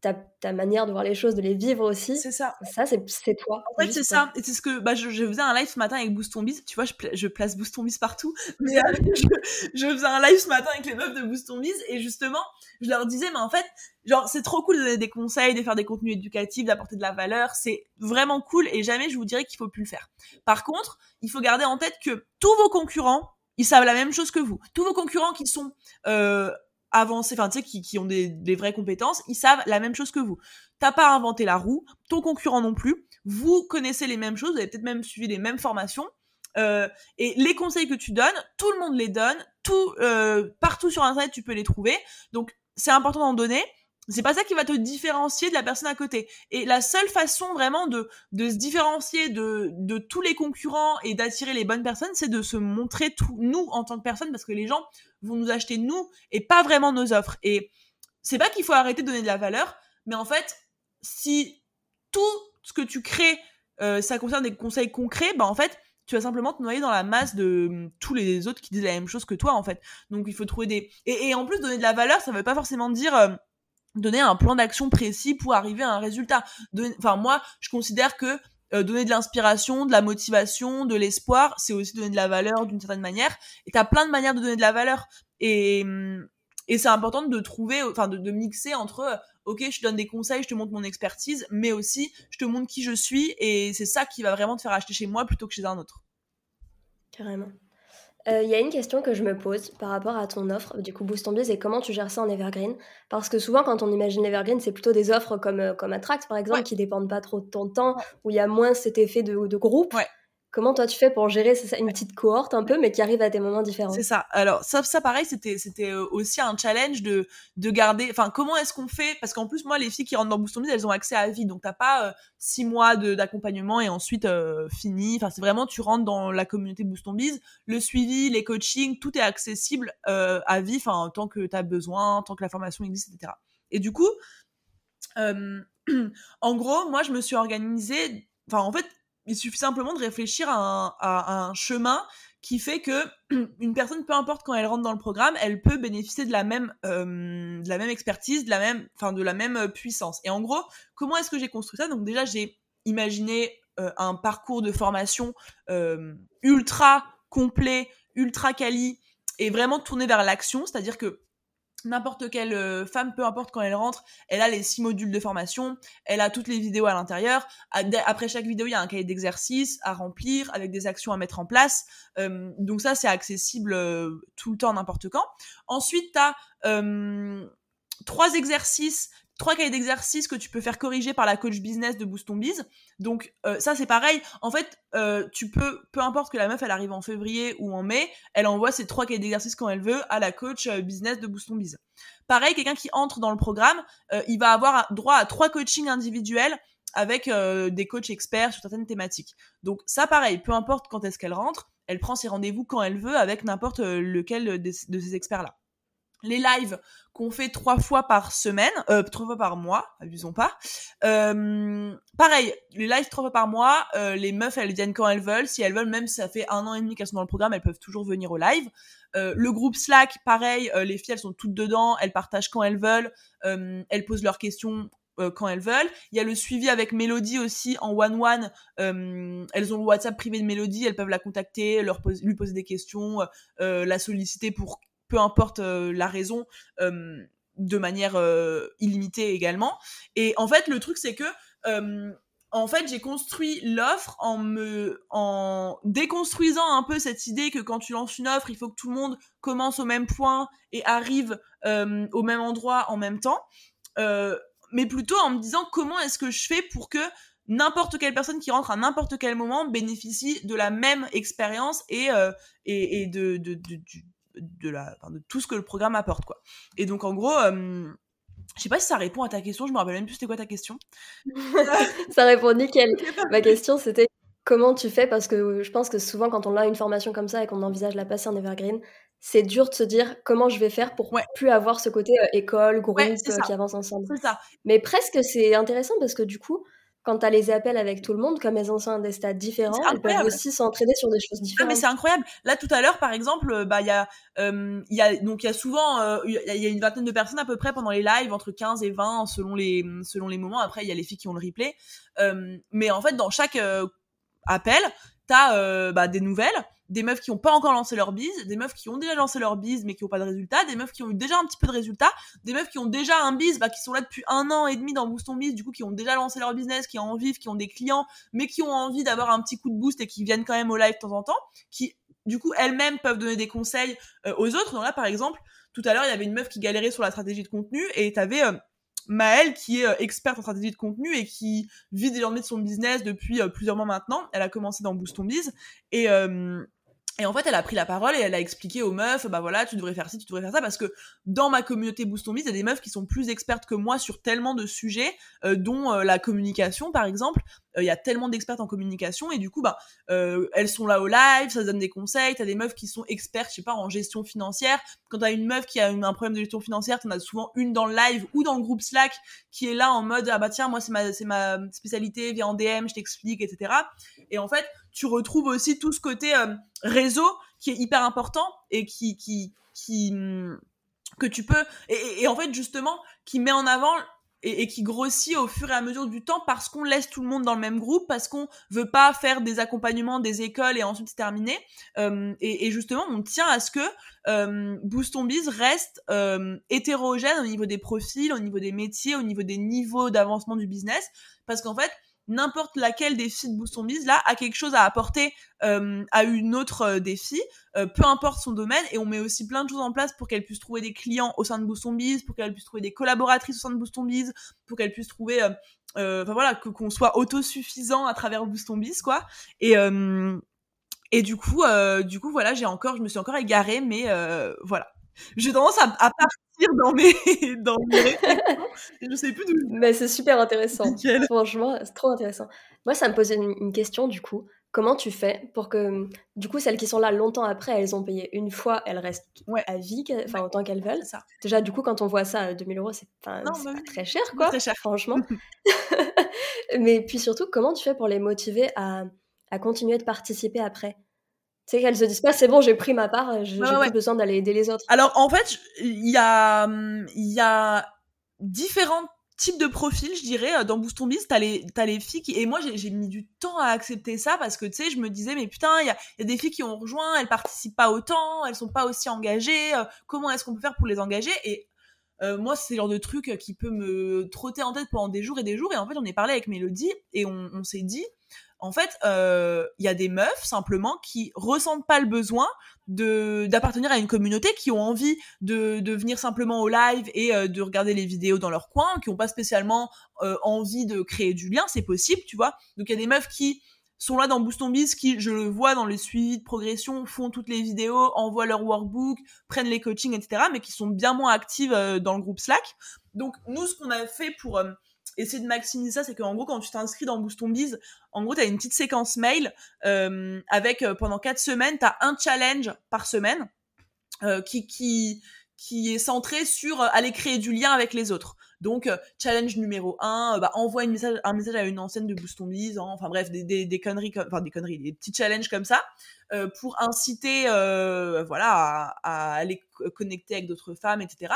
ta, ta, manière de voir les choses, de les vivre aussi. C'est ça. Ça, c'est toi. En fait, c'est ça. Et c'est ce que bah, je, je, faisais un live ce matin avec Boost Ton Biz. Tu vois, je, je place Boost Ton Biz partout. Mais euh, je, je, faisais un live ce matin avec les meufs de Boost Ton Biz. Et justement, je leur disais, mais en fait, genre, c'est trop cool de donner des conseils, de faire des contenus éducatifs, d'apporter de la valeur. C'est vraiment cool. Et jamais je vous dirais qu'il faut plus le faire. Par contre, il faut garder en tête que tous vos concurrents, ils savent la même chose que vous. Tous vos concurrents qui sont euh, avancés, enfin tu sais, qui, qui ont des, vraies compétences, ils savent la même chose que vous. T'as pas inventé la roue, ton concurrent non plus. Vous connaissez les mêmes choses, vous avez peut-être même suivi les mêmes formations. Euh, et les conseils que tu donnes, tout le monde les donne, tout euh, partout sur internet tu peux les trouver. Donc c'est important d'en donner. C'est pas ça qui va te différencier de la personne à côté. Et la seule façon vraiment de, de se différencier de, de tous les concurrents et d'attirer les bonnes personnes, c'est de se montrer tout, nous en tant que personne, parce que les gens vont nous acheter nous et pas vraiment nos offres. Et c'est pas qu'il faut arrêter de donner de la valeur, mais en fait, si tout ce que tu crées, euh, ça concerne des conseils concrets, bah en fait, tu vas simplement te noyer dans la masse de hum, tous les autres qui disent la même chose que toi, en fait. Donc il faut trouver des... Et, en plus, donner de la valeur, ça veut pas forcément dire... Euh, donner un plan d'action précis pour arriver à un résultat. Enfin, moi, je considère que donner de l'inspiration, de la motivation, de l'espoir, c'est aussi donner de la valeur d'une certaine manière. Et t'as plein de manières de donner de la valeur. Et, et c'est important de trouver, enfin de, de, mixer entre, ok, je te donne des conseils, je te montre mon expertise, mais aussi je te montre qui je suis et c'est ça qui va vraiment te faire acheter chez moi plutôt que chez un autre. Carrément. Euh, il y a une question que je me pose par rapport à ton offre, du coup Boost Biz, et comment tu gères ça en Evergreen? Parce que souvent, quand on imagine Evergreen, c'est plutôt des offres comme, euh, comme Attract, par exemple, qui dépendent pas trop de ton temps, où il y a moins cet effet de, de groupe. Ouais. Comment toi tu fais pour gérer ça, une petite cohorte un peu, mais qui arrive à des moments différents C'est ça. Alors ça, ça pareil, c'était c'était euh, aussi un challenge de de garder. Enfin, comment est-ce qu'on fait? Parce qu'en plus, moi, les filles qui rentrent dans Boost elles ont accès à vie, donc t'as pas euh, six mois d'accompagnement et ensuite euh, fini. Enfin, c'est vraiment tu rentres dans la communauté Boost le suivi, les coachings, tout est accessible à vie, enfin tant que t'as besoin, tant que la formation existe, etc. Et du coup, en gros, moi, je me suis organisée. Enfin, en fait, il suffit simplement de réfléchir à un, chemin qui fait que une personne, peu importe quand elle rentre dans le programme, elle peut bénéficier de la même, euh, expertise, de la même, enfin de la même euh, puissance. Et en gros, comment est-ce que j'ai construit ça? Donc déjà, j'ai imaginé euh, un parcours de formation ultra complet, ultra quali et vraiment tourné vers l'action, c'est-à-dire que n'importe quelle euh, femme, peu importe quand elle rentre, elle a les six modules de formation, elle a toutes les vidéos à l'intérieur. Après chaque vidéo, il y a un cahier d'exercice à remplir avec des actions à mettre en place. Euh, donc ça, c'est accessible euh, tout le temps, n'importe quand. Ensuite, tu as trois exercices trois cahiers d'exercices que tu peux faire corriger par la coach business de Boost Biz. Donc euh, ça c'est pareil. En fait, euh, tu peux, peu importe que la meuf elle arrive en février ou en mai, elle envoie ses trois cahiers d'exercices quand elle veut à la coach euh, business de Boost Biz. Pareil, quelqu'un qui entre dans le programme, il va avoir droit à trois coachings individuels avec des coachs experts sur certaines thématiques. Donc ça pareil, peu importe quand est-ce qu'elle rentre, elle prend ses rendez-vous quand elle veut avec n'importe lequel de ces experts-là les lives qu'on fait trois fois par semaine, euh, trois fois par mois, abusons pas. Euh, pareil, les lives trois fois par mois, euh, les meufs elles viennent quand elles veulent. Si elles veulent, même si ça fait un an et demi qu'elles sont dans le programme, elles peuvent toujours venir au live. le groupe Slack, pareil, les filles elles sont toutes dedans, elles partagent quand elles veulent, elles posent leurs questions quand elles veulent. Il y a le suivi avec Mélodie aussi en one-one. elles ont le WhatsApp privé de Mélodie, elles peuvent la contacter, lui poser des questions, la solliciter pour peu importe euh, la raison, euh, de manière euh, illimitée également. Et en fait, le truc, c'est que en fait, j'ai construit l'offre en me, en déconstruisant un peu cette idée que quand tu lances une offre, il faut que tout le monde commence au même point et arrive au même endroit en même temps. mais plutôt en me disant comment est-ce que je fais pour que n'importe quelle personne qui rentre à n'importe quel moment bénéficie de la même expérience et, et, de, de, de, la, de tout ce que le programme apporte, quoi. Et donc, en gros, euh, je sais pas si ça répond à ta question, je me rappelle même plus c'était quoi ta question. ça répond nickel. Ma question, c'était comment tu fais Parce que je pense que souvent, quand on a une formation comme ça et qu'on envisage la passer en Evergreen, c'est dur de se dire comment je vais faire pour plus avoir ce côté euh, école, groupe euh, qui avance ensemble. Ça. Mais presque, c'est intéressant parce que du coup, quand tu as les appels avec tout le monde, comme elles en sont à des stades différents, elles peuvent aussi s'entraîner sur des choses différentes. Ah, mais c'est incroyable. Là, tout à l'heure, par exemple, euh, bah, il y a, euh, il y a, donc, il y a souvent, euh, il y a une vingtaine de personnes à peu près pendant les lives, entre 15 et 20 selon les, selon les moments. Après, il y a les filles qui ont le replay. mais en fait, dans chaque appel, t'as euh, bah, des nouvelles, des meufs qui ont pas encore lancé leur bise, des meufs qui ont déjà lancé leur bise mais qui ont pas de résultats, des meufs qui ont eu déjà un petit peu de résultats, des meufs qui ont déjà un bise, bah, qui sont là depuis un an et demi dans Boost on Biz, du coup qui ont déjà lancé leur business, qui en vivent, qui ont des clients, mais qui ont envie d'avoir un petit coup de boost et qui viennent quand même au live de temps en temps, qui du coup elles-mêmes peuvent donner des conseils euh, aux autres. Donc là par exemple, tout à l'heure il y avait une meuf qui galérait sur la stratégie de contenu et t'avais euh, Maëlle, qui est euh, experte en stratégie de contenu et qui vit désormais de son business depuis euh, plusieurs mois maintenant. Elle a commencé dans Boost Biz et et en fait, elle a pris la parole et elle a expliqué aux meufs, bah voilà, tu devrais faire ci, tu devrais faire ça, parce que dans ma communauté Boost Biz, il y a des meufs qui sont plus expertes que moi sur tellement de sujets, dont la communication, par exemple. Il y a tellement d'expertes en communication et du coup, bah, elles sont là au live, ça donne des conseils. T'as des meufs qui sont expertes, je sais pas, en gestion financière. Quand t'as une meuf qui a un problème de gestion financière, t'en as souvent une dans le live ou dans le groupe Slack qui est là en mode ah bah tiens moi c'est ma c'est ma spécialité, viens en DM, je t'explique, etc. Et en fait, tu retrouves aussi tout ce côté réseau qui est hyper important et qui qui qui mmh, que tu peux et, en fait justement qui met en avant et, qui grossit au fur et à mesure du temps parce qu'on laisse tout le monde dans le même groupe, parce qu'on veut pas faire des accompagnements des écoles et ensuite c'est terminé. Euh, et, justement, on tient à ce que euh, reste euh, hétérogène au niveau des profils, au niveau des métiers, au niveau des niveaux d'avancement du business, parce qu'en fait, n'importe laquelle des filles de Boost on Biz là a quelque chose à apporter euh, à une autre euh, des filles, euh, peu importe son domaine, et on met aussi plein de choses en place pour qu'elle puisse trouver des clients au sein de Boost on Biz, pour qu'elle puisse trouver des collaboratrices au sein de Boost on Biz, pour qu'elle puisse trouver, enfin voilà, que qu'on soit autosuffisant à travers Boost on Biz quoi. Et et du coup, du coup voilà, j'ai encore, je me suis encore égarée, mais voilà. J'ai tendance à, à, partir dans mes, dans mes réflexions. Je sais plus d'où. Mais c'est super intéressant. Franchement, c'est trop intéressant. Moi, ça me posait une, question du coup. Comment tu fais pour que, du coup, celles qui sont là longtemps après, elles ont payé une fois, elles restent à vie, enfin autant qu'elles veulent? Ça. Déjà, du coup, quand on voit ça, 2000 euros, c'est pas, très cher, quoi. Très cher. Franchement. Mais puis surtout, comment tu fais pour les motiver à, à continuer de participer après? Tu sais, qu'elles se disent pas, c'est bon, j'ai pris ma part, j'ai plus besoin d'aller aider les autres. Alors, en fait, il y a, il y a différents types de profils, je dirais, euh, dans Boost Biz. T'as les, as les filles qui, et moi, j'ai mis du temps à accepter ça parce que, tu sais, je me disais, mais putain, il y a, y a, des filles qui ont rejoint, elles participent pas autant, elles sont pas aussi engagées, euh, comment est-ce qu'on peut faire pour les engager? Et, euh, moi, c'est le genre de truc qui peut me trotter en tête pendant des jours et des jours. Et en fait, on est parlé avec Mélodie et on, on s'est dit, en fait, il euh, y a des meufs simplement qui ressentent pas le besoin de d'appartenir à une communauté, qui ont envie de, de venir simplement au live et euh, de regarder les vidéos dans leur coin, qui ont pas spécialement euh, envie de créer du lien, c'est possible, tu vois. Donc il y a des meufs qui sont là dans Boost on Biz, qui, je le vois dans le suivi de progression, font toutes les vidéos, envoient leur workbook, prennent les coachings, etc., mais qui sont bien moins actives dans le groupe Slack. Donc nous, ce qu'on a fait pour essayer de maximiser ça, c'est qu'en gros, quand tu t'inscris dans Boost Biz, en gros, tu as une petite séquence mail euh, avec, euh, pendant quatre semaines, tu as un challenge par semaine euh, qui, qui, qui est centré sur aller créer du lien avec les autres. Donc, challenge numéro 1, bah, envoie une message, un message à une ancienne de Boost Biz, hein, enfin bref, des, des, conneries, enfin des conneries, des petits challenges comme ça, pour inciter voilà, à, aller connecter avec d'autres femmes, etc.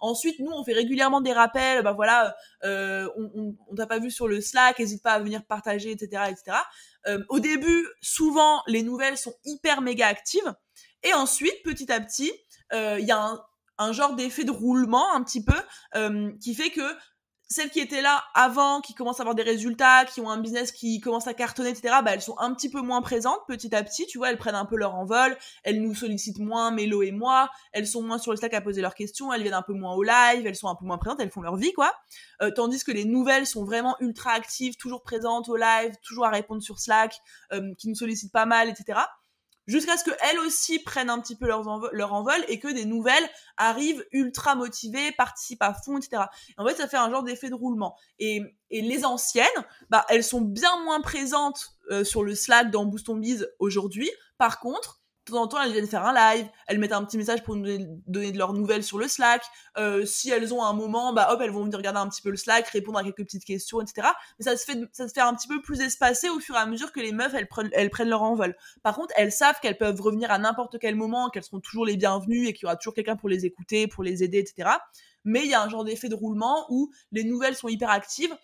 Ensuite, nous, on fait régulièrement des rappels. Bah voilà, euh, on, t'a pas vu sur le Slack, n'hésite pas à venir partager, etc., etc. Euh, au début, souvent, les nouvelles sont hyper méga actives. Et ensuite, petit à petit, euh, il y a un genre d'effet de roulement un petit peu qui fait que celles qui étaient là avant, qui commencent à avoir des résultats, qui ont un business qui commence à cartonner, etc., bah, elles sont un petit peu moins présentes petit à petit, tu vois, elles prennent un peu leur envol, elles nous sollicitent moins, Mélo et moi, elles sont moins sur le stack à poser leurs questions, elles viennent un peu moins au live, elles sont un peu moins présentes, elles font leur vie, quoi. Euh, tandis que les nouvelles sont vraiment ultra actives, toujours présentes au live, toujours à répondre sur Slack, euh, qui nous sollicitent pas mal, etc jusqu'à ce qu'elles aussi prennent un petit peu leur envol, leur envol et que des nouvelles arrivent ultra motivées, participent à fond, etc. en fait, ça fait un genre d'effet de roulement. Et, et les anciennes, bah, elles sont bien moins présentes euh, sur le Slack dans Boost on Biz aujourd'hui. Par contre, de temps en temps, elles viennent faire un live, elles mettent un petit message pour nous donner de leurs nouvelles sur le Slack. Euh, si elles ont un moment, bah hop, elles vont venir regarder un petit peu le Slack, répondre à quelques petites questions, etc. Mais ça se fait, ça se fait un petit peu plus espacé au fur et à mesure que les meufs, elles prennent, elles prennent leur envol. Par contre, elles savent qu'elles peuvent revenir à n'importe quel moment, qu'elles seront toujours les bienvenues et qu'il y aura toujours quelqu'un pour les écouter, pour les aider, etc. Mais il y a un genre d'effet de roulement où les nouvelles sont hyper actives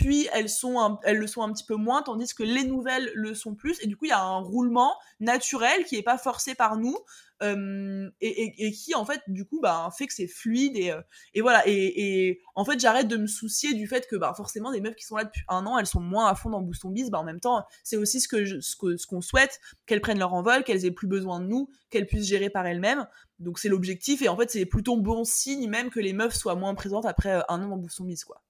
puis elles le sont un petit peu moins tandis que les nouvelles le sont plus. Et du coup il y a un roulement naturel qui est pas forcé par nous euh, et, qui en fait du coup bah fait que c'est fluide et, euh, voilà. Et, en fait j'arrête de me soucier du fait que bah forcément des meufs qui sont là depuis un an elles sont moins à fond dans Boost on Biz. Bah en même temps c'est aussi ce qu'on souhaite qu'elles prennent leur envol qu'elles aient plus besoin de nous qu'elles puissent gérer par elles-mêmes. Donc c'est l'objectif. Et en fait c'est plutôt bon signe même que les meufs soient moins présentes après euh, un an dans Boost on Biz quoi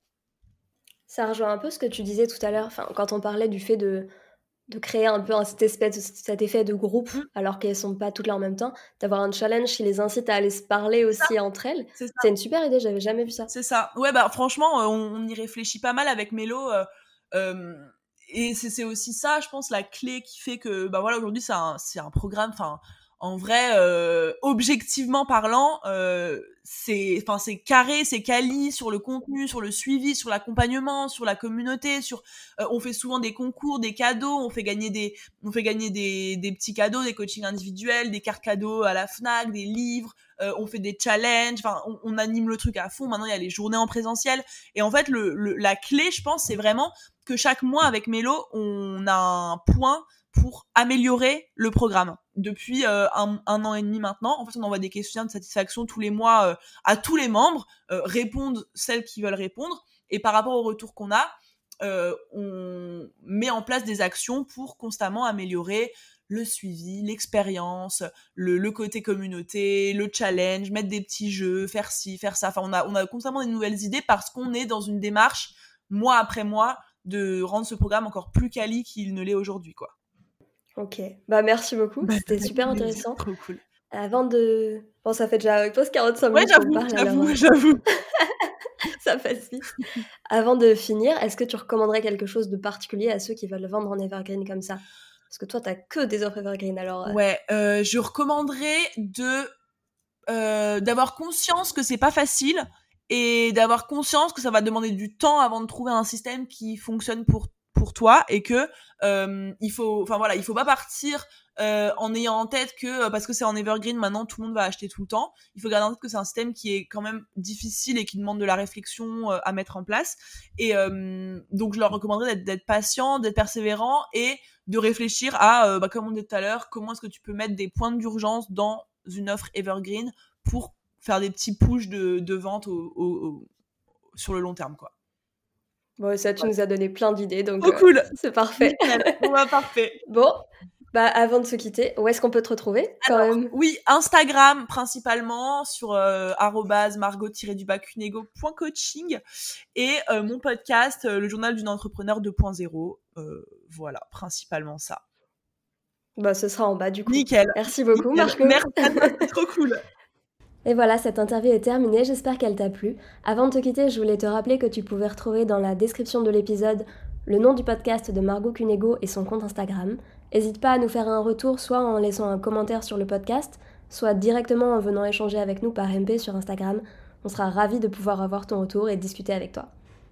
ça rejoint un peu ce que tu disais tout à l'heure, quand on parlait du fait de, de créer un peu cet, espèce, cet effet de groupe, mmh. alors qu'elles sont pas toutes là en même temps, d'avoir un challenge qui les incite à aller se parler aussi entre elles. C'est une super idée, j'avais jamais vu ça. C'est ça. Ouais, bah franchement, euh, on, y réfléchit pas mal avec Mélo. Euh, euh, et c'est aussi ça, je pense, la clé qui fait que, bah voilà, aujourd'hui, c'est un, un, programme, enfin, en vrai, euh, objectivement parlant, euh, c'est, enfin, carré, c'est quali sur le contenu, sur le suivi, sur l'accompagnement, sur la communauté, sur. Euh, on fait souvent des concours, des cadeaux, on fait gagner des, on fait gagner des, des petits cadeaux, des coachings individuels, des cartes cadeaux à la Fnac, des livres. Euh, on fait des challenges, on, anime le truc à fond. Maintenant, il y a les journées en présentiel. Et en fait, le, le la clé, je pense, c'est vraiment que chaque mois avec Mélo, on a un point pour améliorer le programme. Depuis euh, un, an et demi maintenant, en fait, on envoie des questions de satisfaction tous les mois euh, à tous les membres, euh, répondent celles qui veulent répondre, et par rapport au retour qu'on a, on met en place des actions pour constamment améliorer le suivi, l'expérience, le, le, côté communauté, le challenge, mettre des petits jeux, faire ci, faire ça. Enfin, on a, on a constamment des nouvelles idées parce qu'on est dans une démarche, mois après mois, de rendre ce programme encore plus quali qu'il ne l'est aujourd'hui, quoi. Ok, bah merci beaucoup, bah, c'était super intéressant. Trop cool. Avant de... Bon, ça fait déjà post 45 minutes qu'on parle. J'avoue, alors... j'avoue. ça passe vite. Avant de finir, est-ce que tu recommanderais quelque chose de particulier à ceux qui veulent le vendre en evergreen comme ça? Parce que toi, t'as que des offres evergreen, alors... Euh. Ouais, euh, je recommanderais de... Euh, d'avoir conscience que c'est pas facile et d'avoir conscience que ça va demander du temps avant de trouver un système qui fonctionne pour pour toi et que euh, il faut enfin voilà il faut pas partir euh, en ayant en tête que euh, parce que c'est en evergreen maintenant tout le monde va acheter tout le temps il faut garder en tête que c'est un système qui est quand même difficile et qui demande de la réflexion euh, à mettre en place. Et euh, donc je leur recommanderais d'être patient d'être persévérant et de réfléchir à bah, comme on dit tout à l'heure comment est-ce que tu peux mettre des points d'urgence dans une offre evergreen pour faire des petits push de, de vente au, au, au, sur le long terme quoi Bon, ça, tu ouais. nous as donné plein d'idées, donc oh, cool. C'est parfait. bon, bah, parfait. Bon, bah, avant de se quitter, où est-ce qu'on peut te retrouver quand Alors, même? Oui, Instagram principalement, sur euh, margot-cunego.coaching et euh, mon podcast, euh, le journal d'une entrepreneur 2.0. Euh, voilà, principalement ça. Bah, ce sera en bas du coup. Nickel. Merci beaucoup, Nickel. Merci, trop cool. Et voilà, cette interview est terminée, j'espère qu'elle t'a plu. Avant de te quitter, je voulais te rappeler que tu pouvais retrouver dans la description de l'épisode le nom du podcast de Margot Cunego et son compte Instagram. N'hésite pas à nous faire un retour, soit en laissant un commentaire sur le podcast, soit directement en venant échanger avec nous par MP sur Instagram. On sera ravis de pouvoir avoir ton retour et discuter avec toi.